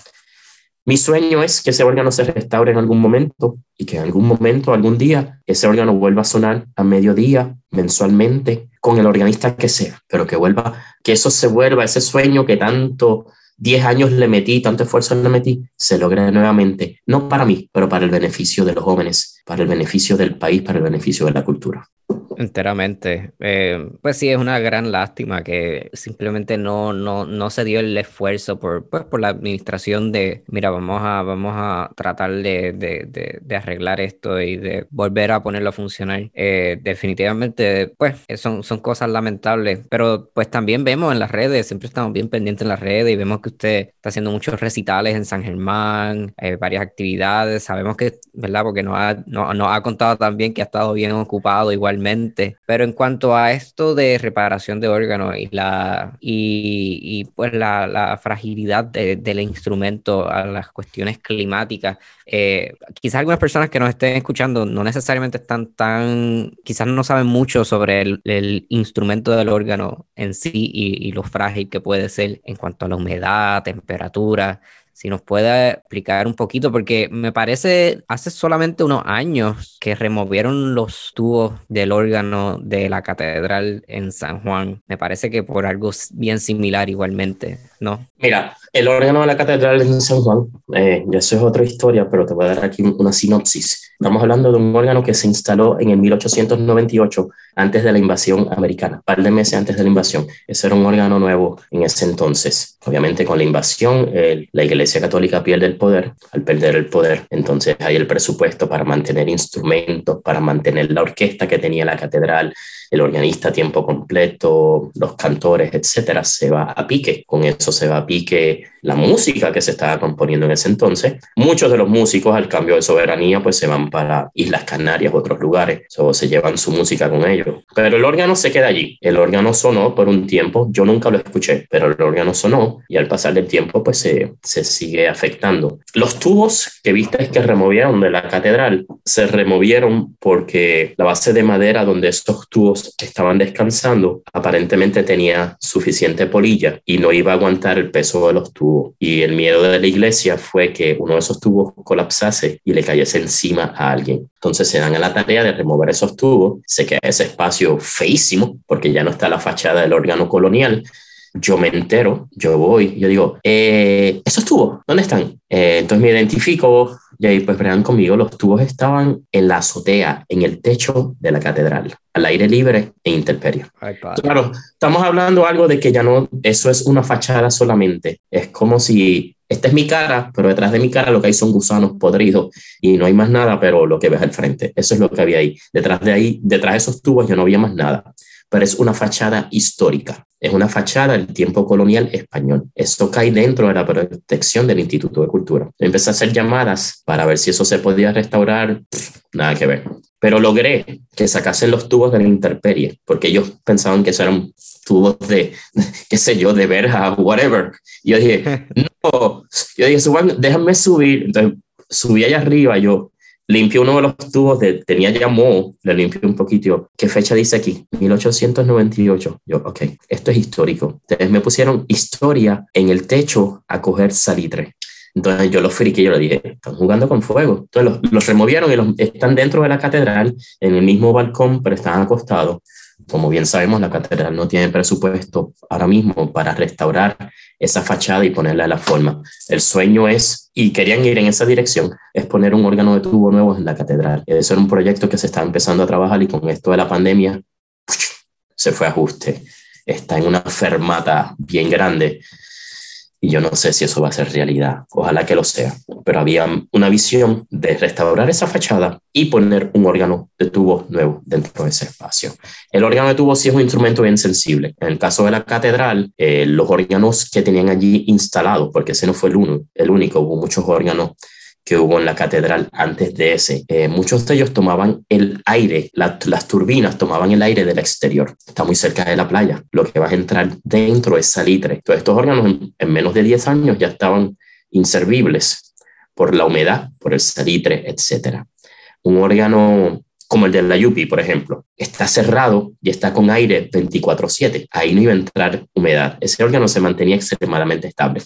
D: Mi sueño es que ese órgano se restaure en algún momento y que en algún momento, algún día, ese órgano vuelva a sonar a mediodía, mensualmente, con el organista que sea, pero que vuelva, que eso se vuelva, ese sueño que tanto 10 años le metí, tanto esfuerzo le metí, se logre nuevamente, no para mí, pero para el beneficio de los jóvenes, para el beneficio del país, para el beneficio de la cultura.
A: Enteramente. Eh, pues sí, es una gran lástima que simplemente no, no, no se dio el esfuerzo por, pues, por la administración de, mira, vamos a, vamos a tratar de, de, de, arreglar esto y de volver a ponerlo a funcionar. Eh, definitivamente, pues son, son cosas lamentables, pero pues también vemos en las redes, siempre estamos bien pendientes en las redes y vemos que usted está haciendo muchos recitales en San Germán, eh, varias actividades, sabemos que, ¿verdad? Porque nos ha, no, nos ha contado también que ha estado bien ocupado igualmente Pero en cuanto a esto de reparación de órganos y la y, pues la, fragilidad del instrumento a las cuestiones climáticas, eh, quizás algunas personas que nos estén escuchando no necesariamente están tan, quizás no saben mucho sobre el, instrumento del órgano en sí y, y lo frágil que puede ser en cuanto a la humedad, temperatura si nos puede explicar un poquito, porque me parece hace solamente unos años que removieron los tubos del órgano de la catedral en San Juan. Me parece que por algo bien similar igualmente, ¿no?
D: Mira, el órgano de la catedral en San Juan, eh, eso es otra historia, pero te voy a dar aquí una sinopsis. Estamos hablando de un órgano que se instaló en el 1898, antes de la invasión americana, un par de meses antes de la invasión. Ese era un órgano nuevo en ese entonces. Obviamente con la invasión, la Iglesia Católica pierde el poder. Al perder el poder, entonces hay el presupuesto para mantener instrumentos, para mantener la orquesta que tenía la catedral, el organista a tiempo completo, los cantores, etcétera, se va a pique. Con eso se va a pique la música que se estaba componiendo en ese entonces. Muchos de los músicos al cambio de soberanía pues se van para Islas Canarias, otros lugares, o se llevan su música con ellos. Pero el órgano se queda allí. El órgano sonó por un tiempo, yo nunca lo escuché, pero el órgano sonó y al pasar del tiempo pues se, se sigue afectando. Los tubos que viste que removieron de la catedral se removieron porque la base de madera donde estos tubos estaban descansando, aparentemente tenía suficiente polilla y no iba a aguantar el peso de los tubos. Y el miedo de la iglesia fue que uno de esos tubos colapsase y le cayese encima a alguien. Entonces se dan a la tarea de remover esos tubos, se queda ese espacio feísimo porque ya no está la fachada del órgano colonial yo me entero, yo voy, yo digo, eh, ¿esos tubos dónde están? Eh, entonces me identifico, y ahí pues bregan conmigo, los tubos estaban en la azotea, en el techo de la catedral, al aire libre e intemperie. claro, estamos hablando algo de que ya no, eso es una fachada solamente. Es como si esta es mi cara, pero detrás de mi cara lo que hay son gusanos podridos y no hay más nada, pero lo que ves al frente, eso es lo que había ahí. Detrás de ahí, detrás de esos tubos ya no había más nada pero es una fachada histórica, es una fachada del tiempo colonial español. Esto cae dentro de la protección del Instituto de Cultura. Empecé a hacer llamadas para ver si eso se podía restaurar, nada que ver. Pero logré que sacasen los tubos de la intemperie, porque ellos pensaban que eso eran tubos de, qué sé yo, de verja, whatever. Y yo dije, no, yo dije, déjame subir. Entonces subí allá arriba, yo, Limpió uno de los tubos, de, tenía ya moho, le limpié un poquito. ¿Qué fecha dice aquí? 1898. Yo, ok, esto es histórico. Entonces me pusieron historia en el techo a coger salitre. Entonces yo los friqué, yo le dije, están jugando con fuego. Entonces los, los removieron y los, están dentro de la catedral, en el mismo balcón, pero están acostados. Como bien sabemos, la catedral no tiene presupuesto ahora mismo para restaurar esa fachada y ponerla a la forma. El sueño es, y querían ir en esa dirección, es poner un órgano de tubo nuevo en la catedral. Eso era un proyecto que se está empezando a trabajar y con esto de la pandemia se fue a ajuste. Está en una fermata bien grande y yo no sé si eso va a ser realidad. Ojalá que lo sea. Pero había una visión de restaurar esa fachada y poner un órgano de tubo nuevo dentro de ese espacio. El órgano de tubo sí es un instrumento bien sensible. En el caso de la catedral, eh, los órganos que tenían allí instalados, porque ese no fue el, uno, el único, hubo muchos órganos que hubo en la catedral antes de ese. Eh, muchos de ellos tomaban el aire, las turbinas tomaban el aire del exterior. Está muy cerca de la playa. Lo que va a entrar dentro es salitre. Todos estos órganos en, menos de 10 años ya estaban inservibles por la humedad, por el salitre, etc. Un órgano como el de la Yupi, por ejemplo, está cerrado y está con aire 24/7. Ahí no iba a entrar humedad. Ese órgano se mantenía extremadamente estable.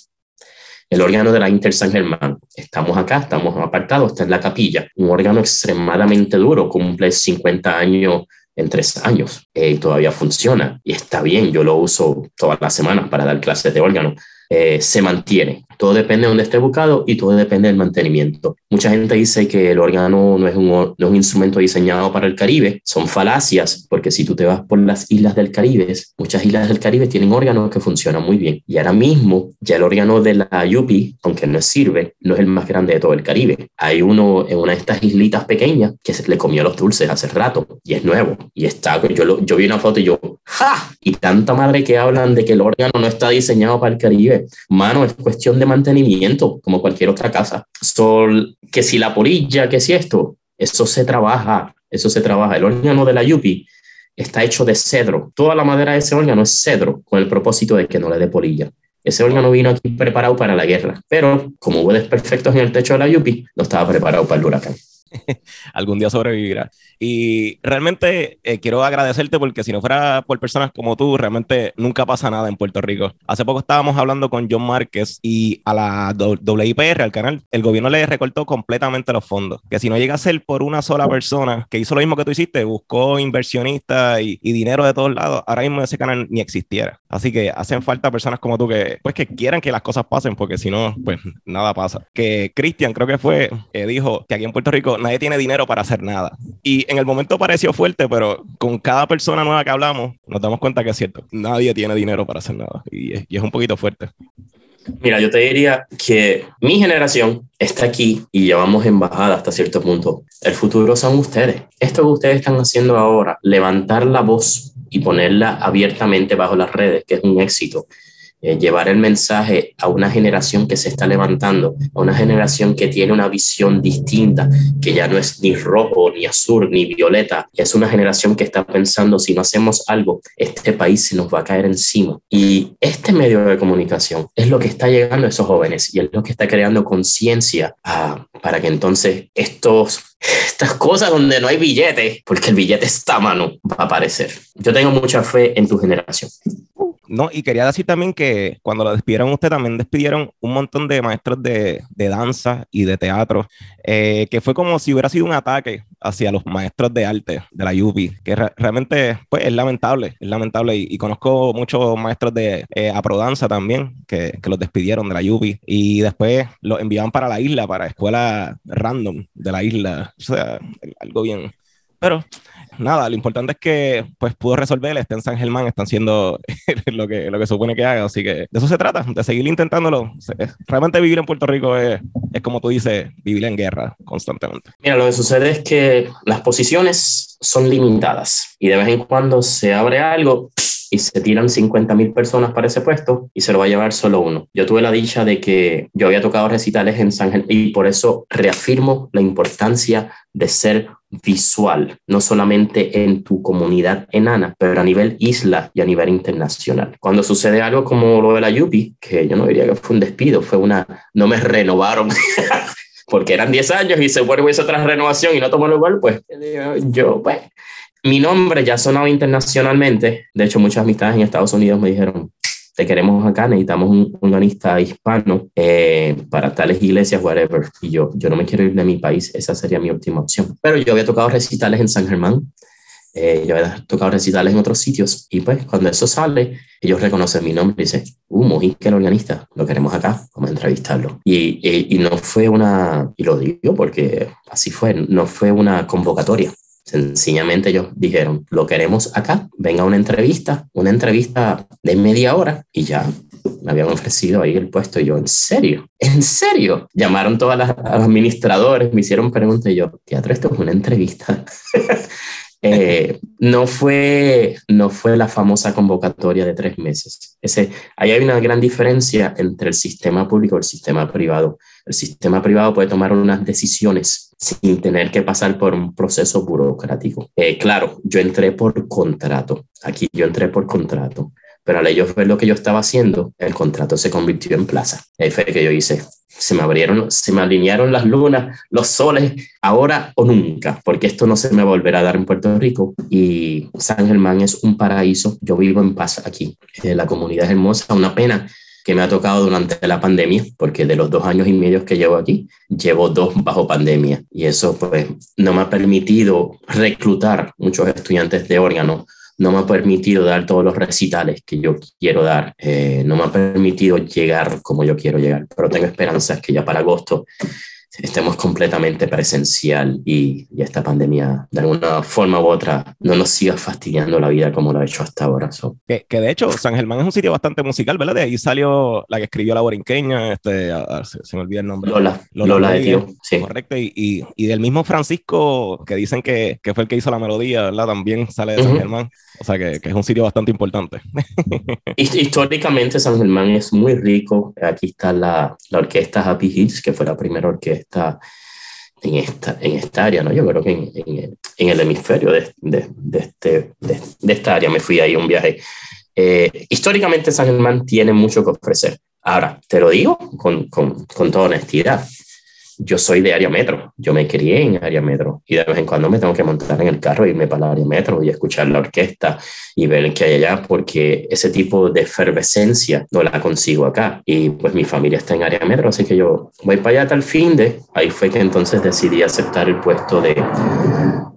D: El órgano de la Inter San Germán. Estamos acá, estamos apartados, está en la capilla. Un órgano extremadamente duro, cumple 50 años en tres años eh, todavía funciona y está bien. Yo lo uso todas las semanas para dar clases de órgano. Eh, se mantiene. Todo depende de dónde esté buscado y todo depende del mantenimiento. Mucha gente dice que el órgano no es, un, no es un instrumento diseñado para el Caribe. Son falacias, porque si tú te vas por las islas del Caribe, muchas islas del Caribe tienen órganos que funcionan muy bien. Y ahora mismo, ya el órgano de la Yupi, aunque no sirve, no es el más grande de todo el Caribe. Hay uno en una de estas islitas pequeñas que se le comió los dulces hace rato y es nuevo. Y está, yo, yo vi una foto y yo, ¡ja! Y tanta madre que hablan de que el órgano no está diseñado para el Caribe Mano, es cuestión de mantenimiento, como cualquier otra casa. Sol, que si la polilla, que si esto, eso se trabaja, eso se trabaja. El órgano de la Yupi está hecho de cedro. Toda la madera de ese órgano es cedro, con el propósito de que no le dé polilla. Ese órgano vino aquí preparado para la guerra, pero como hubo desperfectos en el techo de la Yupi, no estaba preparado para el huracán.
C: algún día sobrevivirá. Y realmente eh, quiero agradecerte porque si no fuera por personas como tú, realmente nunca pasa nada en Puerto Rico. Hace poco estábamos hablando con John Márquez y a la WIPR, al canal, el gobierno le recortó completamente los fondos. Que si no llega a ser por una sola persona que hizo lo mismo que tú hiciste, buscó inversionistas y, dinero de todos lados, ahora mismo ese canal ni existiera. Así que hacen falta personas como tú que, pues, que quieran que las cosas pasen porque si no, pues nada pasa. Que Cristian, creo que fue, eh, dijo que aquí en Puerto Rico nadie tiene dinero para hacer nada. Y en el momento pareció fuerte, pero con cada persona nueva que hablamos, nos damos cuenta que es cierto. Nadie tiene dinero para hacer nada. Y es, y es un poquito fuerte.
D: Mira, yo te diría que mi generación está aquí y llevamos embajada hasta cierto punto. El futuro son ustedes. Esto que ustedes están haciendo ahora, levantar la voz y ponerla abiertamente bajo las redes, que es un éxito, eh, llevar el mensaje a una generación que se está levantando, a una generación que tiene una visión distinta, que ya no es ni rojo, ni azul, ni violeta, es una generación que está pensando, si no hacemos algo, este país se nos va a caer encima. Y este medio de comunicación es lo que está llegando a esos jóvenes y es lo que está creando conciencia ah, para que entonces estos estas cosas donde no hay billete, porque el billete está a mano, va a aparecer. Yo tengo mucha fe en tu generación.
C: No, y quería decir también que cuando lo despidieron usted, también despidieron un montón de maestros de, de danza y de teatro, eh, que fue como si hubiera sido un ataque hacia los maestros de arte de la UPI, que realmente pues, es lamentable, es lamentable. Y, conozco muchos maestros de eh, aprodanza también que, que, los despidieron de la UPI y después los enviaban para la isla, para escuelas random de la isla. O sea, algo bien. Pero nada, lo importante es que pues pudo resolver, está en San Germán, están haciendo lo que, lo que supone que haga, así que de eso se trata, de seguir intentándolo. Realmente vivir en Puerto Rico es, es como tú dices, vivir en guerra constantemente.
D: Mira, lo que sucede es que las posiciones son limitadas y de vez en cuando se abre algo y se tiran 50 mil personas para ese puesto y se lo va a llevar solo uno. Yo tuve la dicha de que yo había tocado recitales en San Germán y por eso reafirmo la importancia de ser visual, no solamente en tu comunidad enana, pero a nivel isla y a nivel internacional. Cuando sucede algo como lo de la Yupi, que yo no diría que fue un despido, fue una, no me renovaron. porque eran 10 años y se vuelve esa otra renovación y no tomó lugar, pues yo, pues, mi nombre ya sonaba internacionalmente. De hecho, muchas amistades en Estados Unidos me dijeron, te queremos acá, necesitamos un organista hispano eh, para tales iglesias, whatever. Y yo, yo no me quiero ir de mi país, esa sería mi última opción. Pero yo había tocado recitales en San Germán, eh, yo había tocado recitales en otros sitios, y pues cuando eso sale, ellos reconocen mi nombre y dicen, uh, Mojica, el organista, lo queremos acá, vamos a entrevistarlo. Y, y, y no fue una, y lo digo porque así fue, no fue una convocatoria Sencillamente ellos dijeron, lo queremos acá, venga una entrevista, una entrevista de media hora y ya me habían ofrecido ahí el puesto y yo, ¿en serio? ¿En serio? Llamaron todas las, los administradores, me hicieron preguntas y yo, teatro, esto es una entrevista. Eh, no, fue, no fue la famosa convocatoria de tres meses. Ese, ahí hay una gran diferencia entre el sistema público y el sistema privado. El sistema privado puede tomar unas decisiones sin tener que pasar por un proceso burocrático. Eh, claro, yo entré por contrato. Aquí yo entré por contrato. Pero al ellos ver lo que yo estaba haciendo, el contrato se convirtió en plaza. Ahí fue que yo hice. Se me abrieron, se me alinearon las lunas, los soles, ahora o nunca, porque esto no se me volverá a dar en Puerto Rico. Y San Germán es un paraíso. Yo vivo en paz aquí. Eh, la comunidad es hermosa, una pena que me ha tocado durante la pandemia, porque de los dos años y medio que llevo aquí, llevo dos bajo pandemia. Y eso pues no me ha permitido reclutar muchos estudiantes de órgano no me ha permitido dar todos los recitales que yo quiero dar, eh, no me ha permitido llegar como yo quiero llegar, pero tengo esperanzas que ya para agosto estemos completamente presencial y, esta pandemia de alguna forma u otra no nos siga fastidiando la vida como lo ha hecho hasta ahora.
C: Que, que, de hecho San Germán es un sitio bastante musical, ¿verdad? De ahí salió la que escribió la borinqueña, este, se, me olvida el nombre.
D: Lola, Lola, de tío, sí.
C: Correcto, y, y, y, del mismo Francisco que dicen que, que, fue el que hizo la melodía, ¿verdad? También sale de San Germán. O sea que, que, es un sitio bastante importante.
D: Históricamente San Germán es muy rico. Aquí está la, la orquesta Happy Hills, que fue la primera orquesta en esta, en esta área, ¿no? Yo creo que en, en, el hemisferio de, de, de, este, de, esta área me fui ahí un viaje. Eh, históricamente San Germán tiene mucho que ofrecer. Ahora, te lo digo con, con, con toda honestidad yo soy de área metro, yo me crié en área metro y de vez en cuando me tengo que montar en el carro, irme para la área metro y escuchar la orquesta y ver qué hay allá, porque ese tipo de efervescencia no la consigo acá. Y pues mi familia está en área metro, así que yo voy para allá hasta el fin de, ahí fue que entonces decidí aceptar el puesto de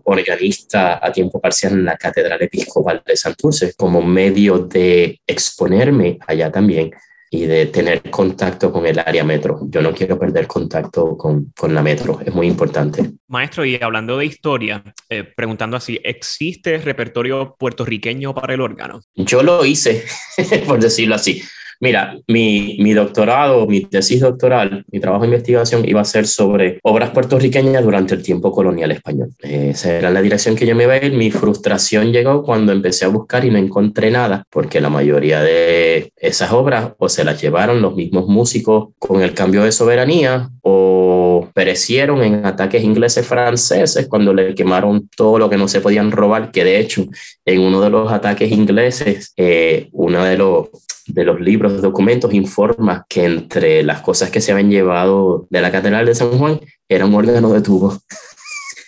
D: organista a tiempo parcial en la Catedral Episcopal de Santurce como medio de exponerme allá también y de tener contacto con el área metro. Yo no quiero perder contacto con, con la metro, es muy importante.
B: Maestro, y hablando de historia, eh, preguntando así, ¿existe repertorio puertorriqueño para el órgano?
D: Yo lo hice, por decirlo así. Mira, mi, doctorado, mi tesis doctoral, mi trabajo de investigación iba a ser sobre obras puertorriqueñas durante el tiempo colonial español. Esa era la dirección que yo me iba a ir. Mi frustración llegó cuando empecé a buscar y no encontré nada, porque la mayoría de esas obras o se las llevaron los mismos músicos con el cambio de soberanía o perecieron en ataques ingleses franceses cuando le quemaron todo lo que no se podían robar, que de hecho en uno de los ataques ingleses, eh, de los de los libros, documentos, informa que entre las cosas que se habían llevado de la Catedral de San Juan era un órgano de tubo.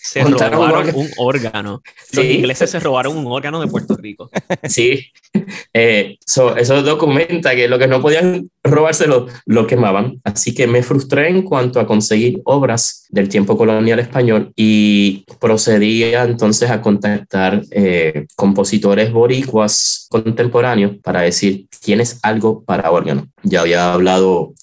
B: Se robaron un órgano. Los ingleses se robaron un órgano de Puerto Rico.
D: Sí, eh, eso documenta que lo que no podían robarse lo, quemaban. Así que me frustré en cuanto a conseguir obras del tiempo colonial español y procedía entonces a contactar eh, compositores boricuas contemporáneos para decir, ¿tienes algo para órgano? Ya había hablado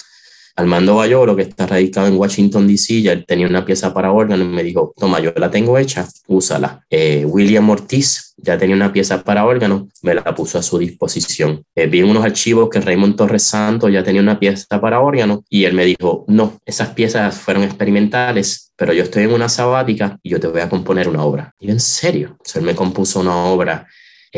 D: Armando Bayoro, que está radicado en Washington, D.C., ya tenía una pieza para órgano y me dijo, toma, yo la tengo hecha, úsala. Eh, William Ortiz ya tenía una pieza para órgano, me la puso a su disposición. Eh, vi en unos archivos que Raymond Torres Santos ya tenía una pieza para órgano y él me dijo, no, esas piezas fueron experimentales, pero yo estoy en una sabática y yo te voy a componer una obra. Y yo, en serio, o él me compuso una obra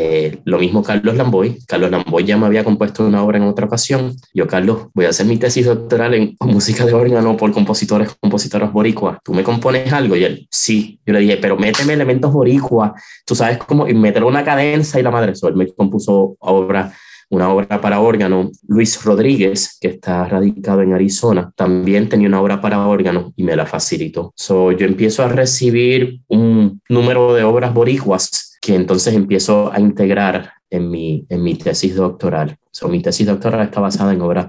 D: eh, lo mismo Carlos Lamboy. Carlos Lamboy ya me había compuesto una obra en otra ocasión. Yo, Carlos, voy a hacer mi tesis doctoral en música de órgano por compositores, compositoras boricuas. ¿Tú me compones algo? Y él, sí. Yo le dije, pero méteme elementos boricuas. Tú sabes cómo, y meter una cadencia y la madre. Eso, él me compuso obra una obra para órgano. Luis Rodríguez, que está radicado en Arizona, también tenía una obra para órgano y me la facilitó. So, yo empiezo a recibir un número de obras boricuas que entonces empiezo a integrar en mi, en mi tesis doctoral. So, mi tesis doctoral está basada en obras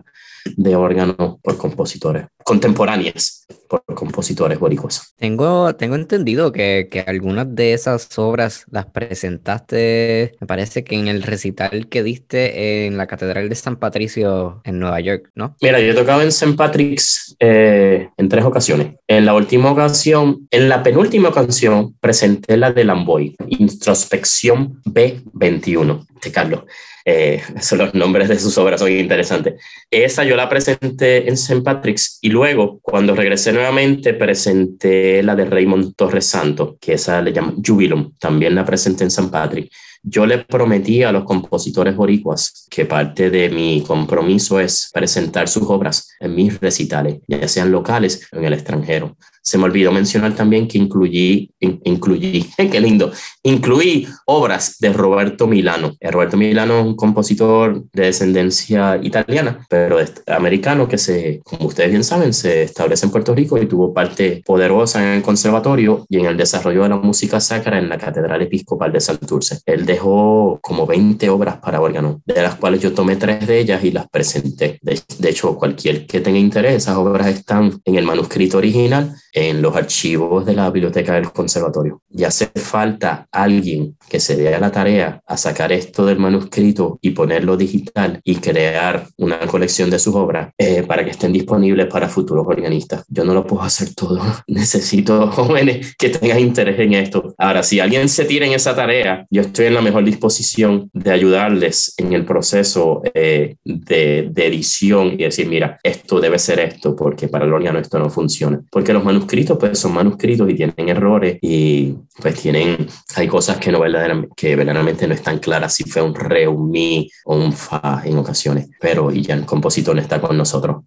D: de órgano por compositores contemporáneas por compositores boricuas.
A: Tengo, tengo entendido que, que, algunas de esas obras las presentaste, me parece que en el recital que diste en la Catedral de San Patricio en Nueva York, ¿no?
D: Mira, yo he tocado en St. Patrick's eh, en tres ocasiones. En la última ocasión, en la penúltima ocasión, presenté la de Lamboy, Introspección B21 de Carlos. Eh, son los nombres de sus obras son interesantes. Esa yo la presenté en St. Patrick's y luego, cuando regresé nuevamente, presenté la de Raymond Torres Santo, que esa le llaman Jubilum, también la presenté en St. Patrick. Yo le prometí a los compositores boricuas que parte de mi compromiso es presentar sus obras en mis recitales, ya sean locales o en el extranjero. Se me olvidó mencionar también que incluí, incluí, qué lindo, incluí obras de Roberto Milano. Eh, Roberto Milano es un compositor de descendencia italiana, pero americano que se, como ustedes bien saben, se establece en Puerto Rico y tuvo parte poderosa en el conservatorio y en el desarrollo de la música sacra en la Catedral Episcopal de Santurce. Él dejó como 20 obras para órgano, de las cuales yo tomé tres de ellas y las presenté. De, hecho, cualquier que tenga interés, esas obras están en el manuscrito original en los archivos de la biblioteca del conservatorio. Y hace falta alguien que se dé a la tarea a sacar esto del manuscrito y ponerlo digital y crear una colección de sus obras eh, para que estén disponibles para futuros organistas. Yo no lo puedo hacer todo. Necesito jóvenes que tengan interés en esto. Ahora, si alguien se tira en esa tarea, yo estoy en la mejor disposición de ayudarles en el proceso eh, de, de, edición y decir, mira, esto debe ser esto, porque para el órgano esto no funciona. Porque los manuscritos manuscritos pues son manuscritos y tienen errores y pues tienen, hay cosas que, no verdaderamente, que verdaderamente no están claras si fue un re, un mi o un fa en ocasiones, pero y ya el compositor está con nosotros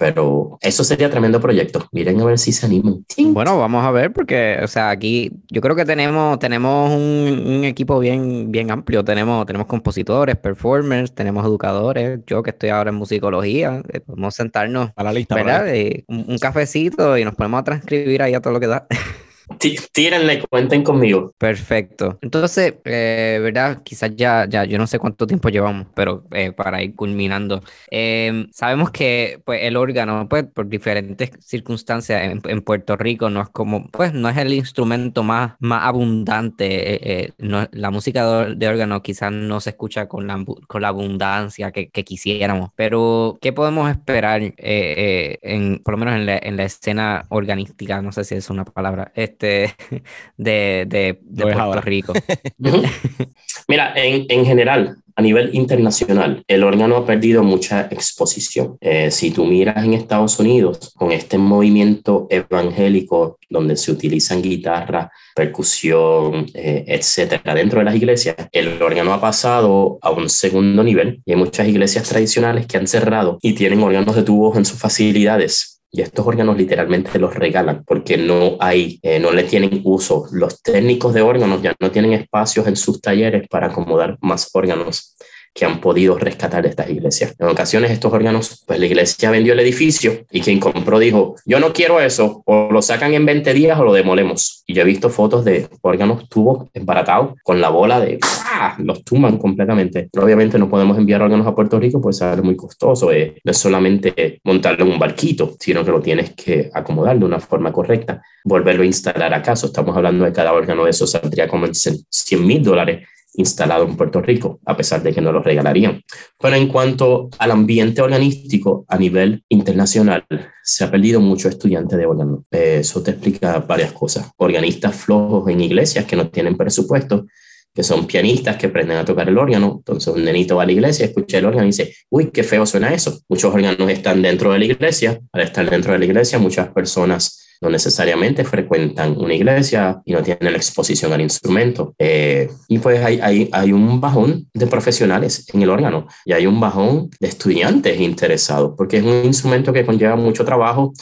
D: Pero eso sería tremendo proyecto. Miren a ver si se animan.
A: Bueno, vamos a ver porque, o sea, aquí yo creo que tenemos, tenemos un, un equipo bien, bien amplio. Tenemos, tenemos compositores, performers, tenemos educadores. Yo que estoy ahora en musicología, eh, podemos sentarnos
C: A la lista.
A: ¿verdad? Eh, un, un cafecito y nos ponemos a transcribir ahí a todo lo que da.
D: Tí- Tírenle, cuenten conmigo.
A: Perfecto. Entonces, eh, ¿verdad? Quizás ya, ya, yo no sé cuánto tiempo llevamos, pero eh, para ir culminando, eh, sabemos que pues, el órgano, pues, por diferentes circunstancias en, Puerto Rico no es como, pues, no es el instrumento más, más abundante. eh, eh, la música de, órgano quizás no se escucha con la, con la abundancia que, quisiéramos, pero ¿qué podemos esperar, en, por lo menos en la, en la escena organística? No sé si es una palabra. de, de, de
C: es
A: Puerto
C: ahora.
A: Rico.
D: Mira, en, en general, a nivel internacional, el órgano ha perdido mucha exposición. Eh, si tú miras en Estados Unidos, con este movimiento evangélico donde se utilizan guitarra, percusión, eh, etcétera, dentro de las iglesias, el órgano ha pasado a un segundo nivel y hay muchas iglesias tradicionales que han cerrado y tienen órganos de tubos en sus facilidades. Y estos órganos literalmente los regalan porque no hay, eh, no le tienen uso. Los técnicos de órganos ya no tienen espacios en sus talleres para acomodar más órganos que han podido rescatar estas iglesias. En ocasiones estos órganos, pues la iglesia vendió el edificio y quien compró dijo, yo no quiero eso, o lo sacan en 20 días o lo demolemos. Y yo he visto fotos de órganos tubos embaratados con la bola de, ¡ah! los tumban completamente. Obviamente no podemos enviar órganos a Puerto Rico, pues sale muy costoso. eh. No es solamente montarlo en un barquito, sino que lo tienes que acomodar de una forma correcta, volverlo a instalar acaso. Estamos hablando de cada órgano de esos saldría como en 100 mil dólares instalado en Puerto Rico, a pesar de que no lo regalarían. Pero en cuanto al ambiente organístico a nivel internacional, se ha perdido mucho estudiante de órgano. Eso te explica varias cosas. Organistas flojos en iglesias que no tienen presupuesto, que son pianistas que aprenden a tocar el órgano. Entonces un nenito va a la iglesia, escucha el órgano y dice, uy, qué feo suena eso. Muchos órganos están dentro de la iglesia. Al estar dentro de la iglesia, muchas personas no necesariamente frecuentan una iglesia y no tienen la exposición al instrumento. Eh, y pues hay, hay, hay un bajón de profesionales en el órgano y hay un bajón de estudiantes interesados, porque es un instrumento que conlleva mucho trabajo,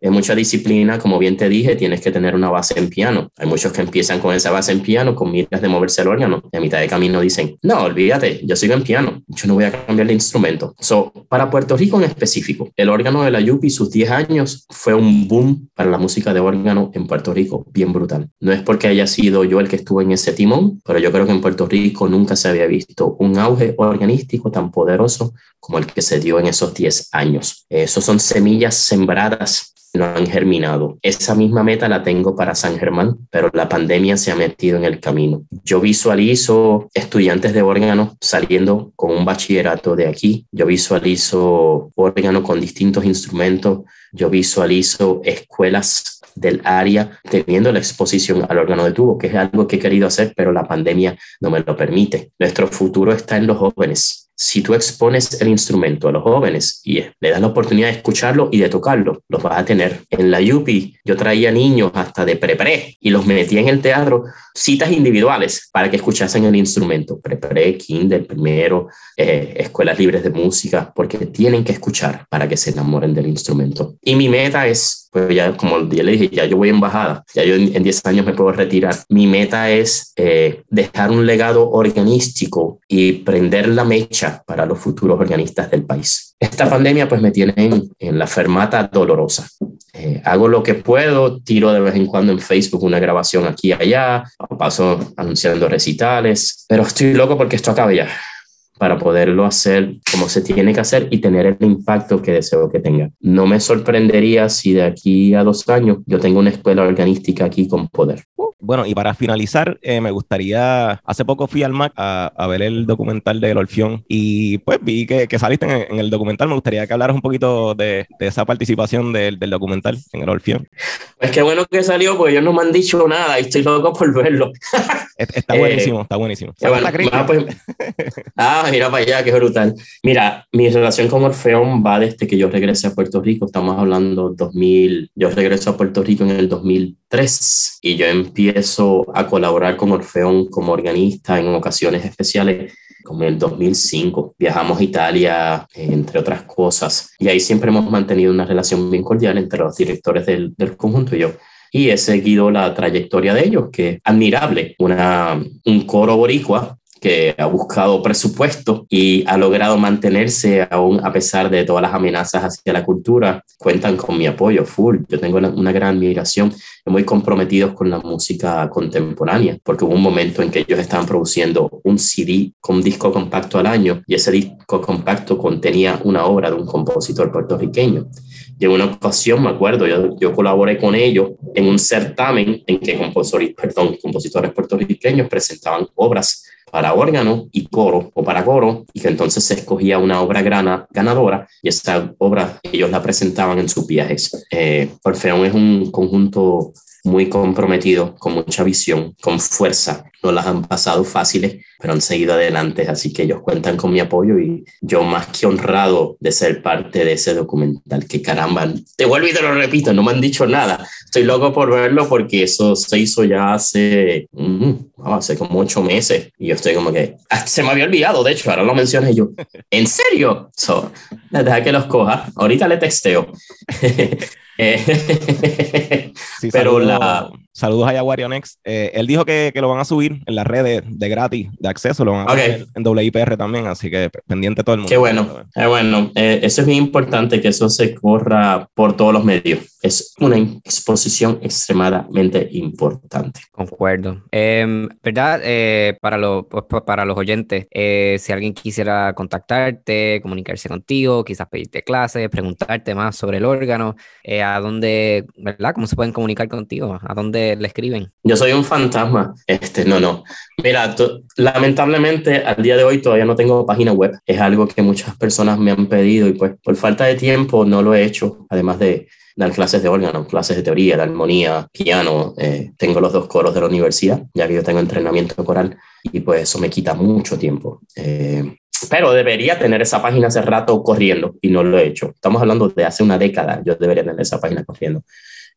D: es mucha disciplina, como bien te dije, tienes que tener una base en piano. Hay muchos que empiezan con esa base en piano, con miras de moverse el órgano, y a mitad de camino dicen, no, olvídate, yo sigo en piano, yo no voy a cambiar de instrumento. So, para Puerto Rico en específico, el órgano de la Yupi, sus 10 años, fue un boom para la música de órgano en Puerto Rico, bien brutal. No es porque haya sido yo el que estuvo en ese timón, pero yo creo que en Puerto Rico nunca se había visto un auge organístico tan poderoso como el que se dio en esos 10 años. Esos son semillas sembradas no han germinado. Esa misma meta la tengo para San Germán, pero la pandemia se ha metido en el camino. Yo visualizo estudiantes de órgano saliendo con un bachillerato de aquí. Yo visualizo órgano con distintos instrumentos. Yo visualizo escuelas del área teniendo la exposición al órgano de tubo, que es algo que he querido hacer, pero la pandemia no me lo permite. Nuestro futuro está en los jóvenes. Si tú expones el instrumento a los jóvenes y le das la oportunidad de escucharlo y de tocarlo, los vas a tener. En la UPI yo traía niños hasta de pre-pre y los metía en el teatro, citas individuales para que escuchasen el instrumento. Pre-pre, kinder, primero, eh, escuelas libres de música, porque tienen que escuchar para que se enamoren del instrumento. Y mi meta es, pues ya como ya le dije, ya yo voy en bajada, ya yo en 10 años me puedo retirar. Mi meta es eh, dejar un legado organístico y prender la mecha para los futuros organistas del país. Esta pandemia pues me tiene en, en la fermata dolorosa. Eh, hago lo que puedo, tiro de vez en cuando en Facebook una grabación aquí y allá, paso anunciando recitales, pero estoy loco porque esto acabe ya para poderlo hacer como se tiene que hacer y tener el impacto que deseo que tenga. No me sorprendería si de aquí a dos años yo tengo una escuela organística aquí con poder.
C: Bueno, y para finalizar, eh, me gustaría, hace poco fui al MAC a, a, ver el documental del Orfeón y pues vi que, que saliste en, en, el documental, me gustaría que hablaras un poquito de, de esa participación del, del, documental en el Orfeón.
D: Pues qué bueno que salió, porque ellos no me han dicho nada y estoy loco por verlo.
C: está buenísimo, eh, está buenísimo.
D: Bueno, ah, pues, ah, mira para allá, qué brutal. Mira, mi relación con Orfeón va desde que yo regresé a Puerto Rico, estamos hablando 2000, yo regreso a Puerto Rico en el 2003 y yo empiezo a colaborar con Orfeón como organista en ocasiones especiales como en el 2005. Viajamos a Italia, entre otras cosas, y ahí siempre hemos mantenido una relación bien cordial entre los directores del, del conjunto y yo y he seguido la trayectoria de ellos, que es admirable. Una, un coro boricua que ha buscado presupuesto y ha logrado mantenerse aún a pesar de todas las amenazas hacia la cultura, cuentan con mi apoyo full. Yo tengo una, gran admiración, muy comprometidos con la música contemporánea, porque hubo un momento en que ellos estaban produciendo un CD con un disco compacto al año y ese disco compacto contenía una obra de un compositor puertorriqueño. Y en una ocasión, me acuerdo, yo, yo colaboré con ellos en un certamen en que compositores, perdón, compositores puertorriqueños presentaban obras para órgano y coro o para coro y que entonces se escogía una obra grana, ganadora y esa obra ellos la presentaban en sus viajes. Eh, es un conjunto muy comprometido, con mucha visión, con fuerza. No las han pasado fáciles, pero han seguido adelante, así que ellos cuentan con mi apoyo y yo más que honrado de ser parte de ese documental. Que caramba, te vuelvo y te lo repito, no me han dicho nada. Estoy loco por verlo porque eso se hizo ya hace, mm, hace como ocho meses y yo estoy como que, ah, se me había olvidado, de hecho, ahora lo mencioné yo. ¿En serio? So, deja que los coja. Ahorita le texteo.
C: Eh, pero la, Saludos a Yaguarionex. Eh, él dijo que, que, lo van a subir en las redes de gratis, de acceso, lo van a okay. en WIPR también, así que pendiente todo el mundo.
D: Qué bueno, qué bueno. Eh, eso es bien importante que eso se corra por todos los medios. Es una exposición extremadamente importante.
A: Concuerdo. Em, ¿Verdad? Eh, para, pues, para los oyentes, eh, si alguien quisiera contactarte, comunicarse contigo, quizás pedirte clases, preguntarte más sobre el órgano, ¿a dónde, verdad? ¿Cómo se pueden comunicar contigo? ¿A dónde le escriben?
D: Yo soy un fantasma. Este, no, no. Mira, lamentablemente al día de hoy todavía no tengo página web. Es algo que muchas personas me han pedido y pues por falta de tiempo no lo he hecho, además de dar clases de órgano, clases de teoría, de armonía, piano. Eh, tengo los dos coros de la universidad, ya que yo tengo entrenamiento coral y pues eso me quita mucho tiempo. Eh, pero debería tener esa página hace rato corriendo y no lo he hecho. Estamos hablando de hace una década, yo debería tener esa página corriendo.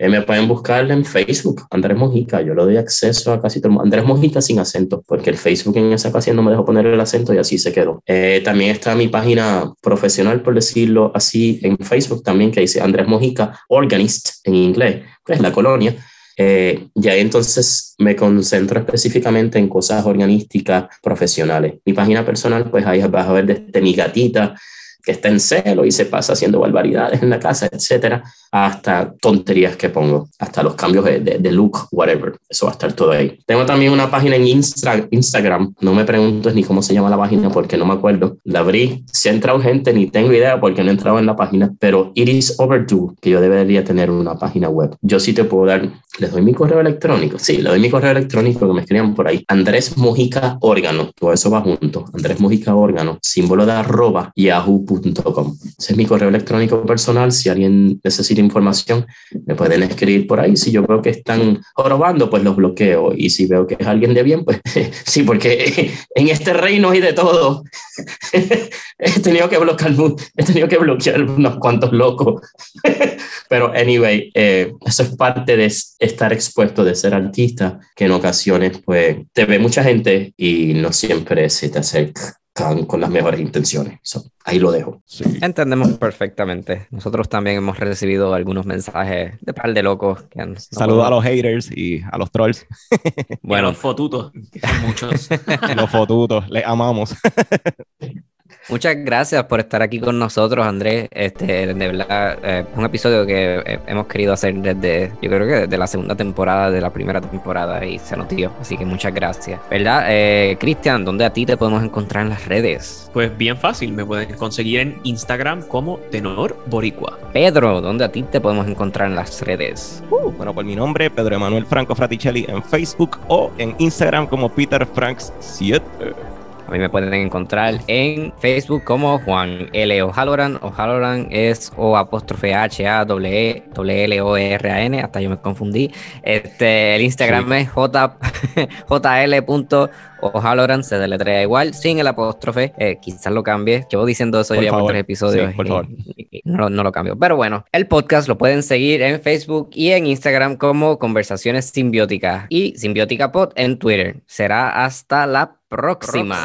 D: Eh, me pueden buscar en Facebook, Andrés Mojica. Yo le doy acceso a casi todo. Andrés Mojica sin acento, porque el Facebook en esa ocasión no me dejó poner el acento y así se quedó. Eh, también está mi página profesional, por decirlo así, en Facebook también, que dice Andrés Mojica, Organist en inglés, que es la colonia. Eh, y ahí entonces me concentro específicamente en cosas organísticas profesionales. Mi página personal, pues ahí vas a ver desde mi gatita, que está en celo y se pasa haciendo barbaridades en la casa, etcétera, hasta tonterías que pongo, hasta los cambios de, de, look, whatever. Eso va a estar todo ahí. Tengo también una página en Instagram. No me preguntes ni cómo se llama la página porque no me acuerdo. La abrí. Si ha entrado gente, ni tengo idea porque no he entrado en la página, pero it is overdue que yo debería tener una página web. Yo sí te puedo dar, les doy mi correo electrónico. Sí, le doy mi correo electrónico que me escriban por ahí. Andrés Mojica Órgano. Todo eso va junto. Andrés Mojica Órgano. Símbolo de arroba yahoo.com. Ese es mi correo electrónico personal. Si alguien necesita información, me pueden escribir por ahí. Si yo veo que están jorobando, pues los bloqueo. Y si veo que es alguien de bien, pues sí, porque en este reino hay de todo. he tenido que bloquear, he tenido que bloquear unos cuantos locos. Pero anyway, eh, eso es parte de estar expuesto, de ser artista, que en ocasiones pues te ve mucha gente y no siempre se te acerca con las mejores intenciones. ahí lo dejo.
A: Entendemos perfectamente. Nosotros también hemos recibido algunos mensajes de par de locos. Que
C: Saludos a los haters y a los trolls.
B: bueno, a los fotutos. Muchos.
C: los fotutos, les amamos.
A: Muchas gracias por estar aquí con nosotros, Andrés. Este, de verdad, eh, un episodio que eh, hemos querido hacer desde, yo creo que desde la segunda temporada, de la primera temporada, y se nos dio. Así que muchas gracias. ¿Verdad? Eh, Cristian, ¿dónde a ti te podemos encontrar en las redes?
B: Pues bien fácil, me pueden conseguir en Instagram como Tenor Boricua.
A: Pedro, ¿dónde a ti te podemos encontrar en las redes?
C: Uh, bueno, por mi nombre, Pedro Emanuel Franco Fraticelli en Facebook o en Instagram como Peter Franks 7.
A: A mí me pueden encontrar en Facebook como Juan L. O'Halloran. O'Halloran es O apóstrofe H A W E L O R A N. Hasta yo me confundí. Este, el Instagram es J JL. O'Halloran se deletrea igual, sin el apóstrofe. Eh, quizás lo cambie. Llevo diciendo eso ya por tres episodios. por favor. no, no, lo cambio. Pero bueno, el podcast lo pueden seguir en Facebook y en Instagram como Conversaciones Simbióticas y Simbiótica Pod en Twitter. Será hasta la próxima.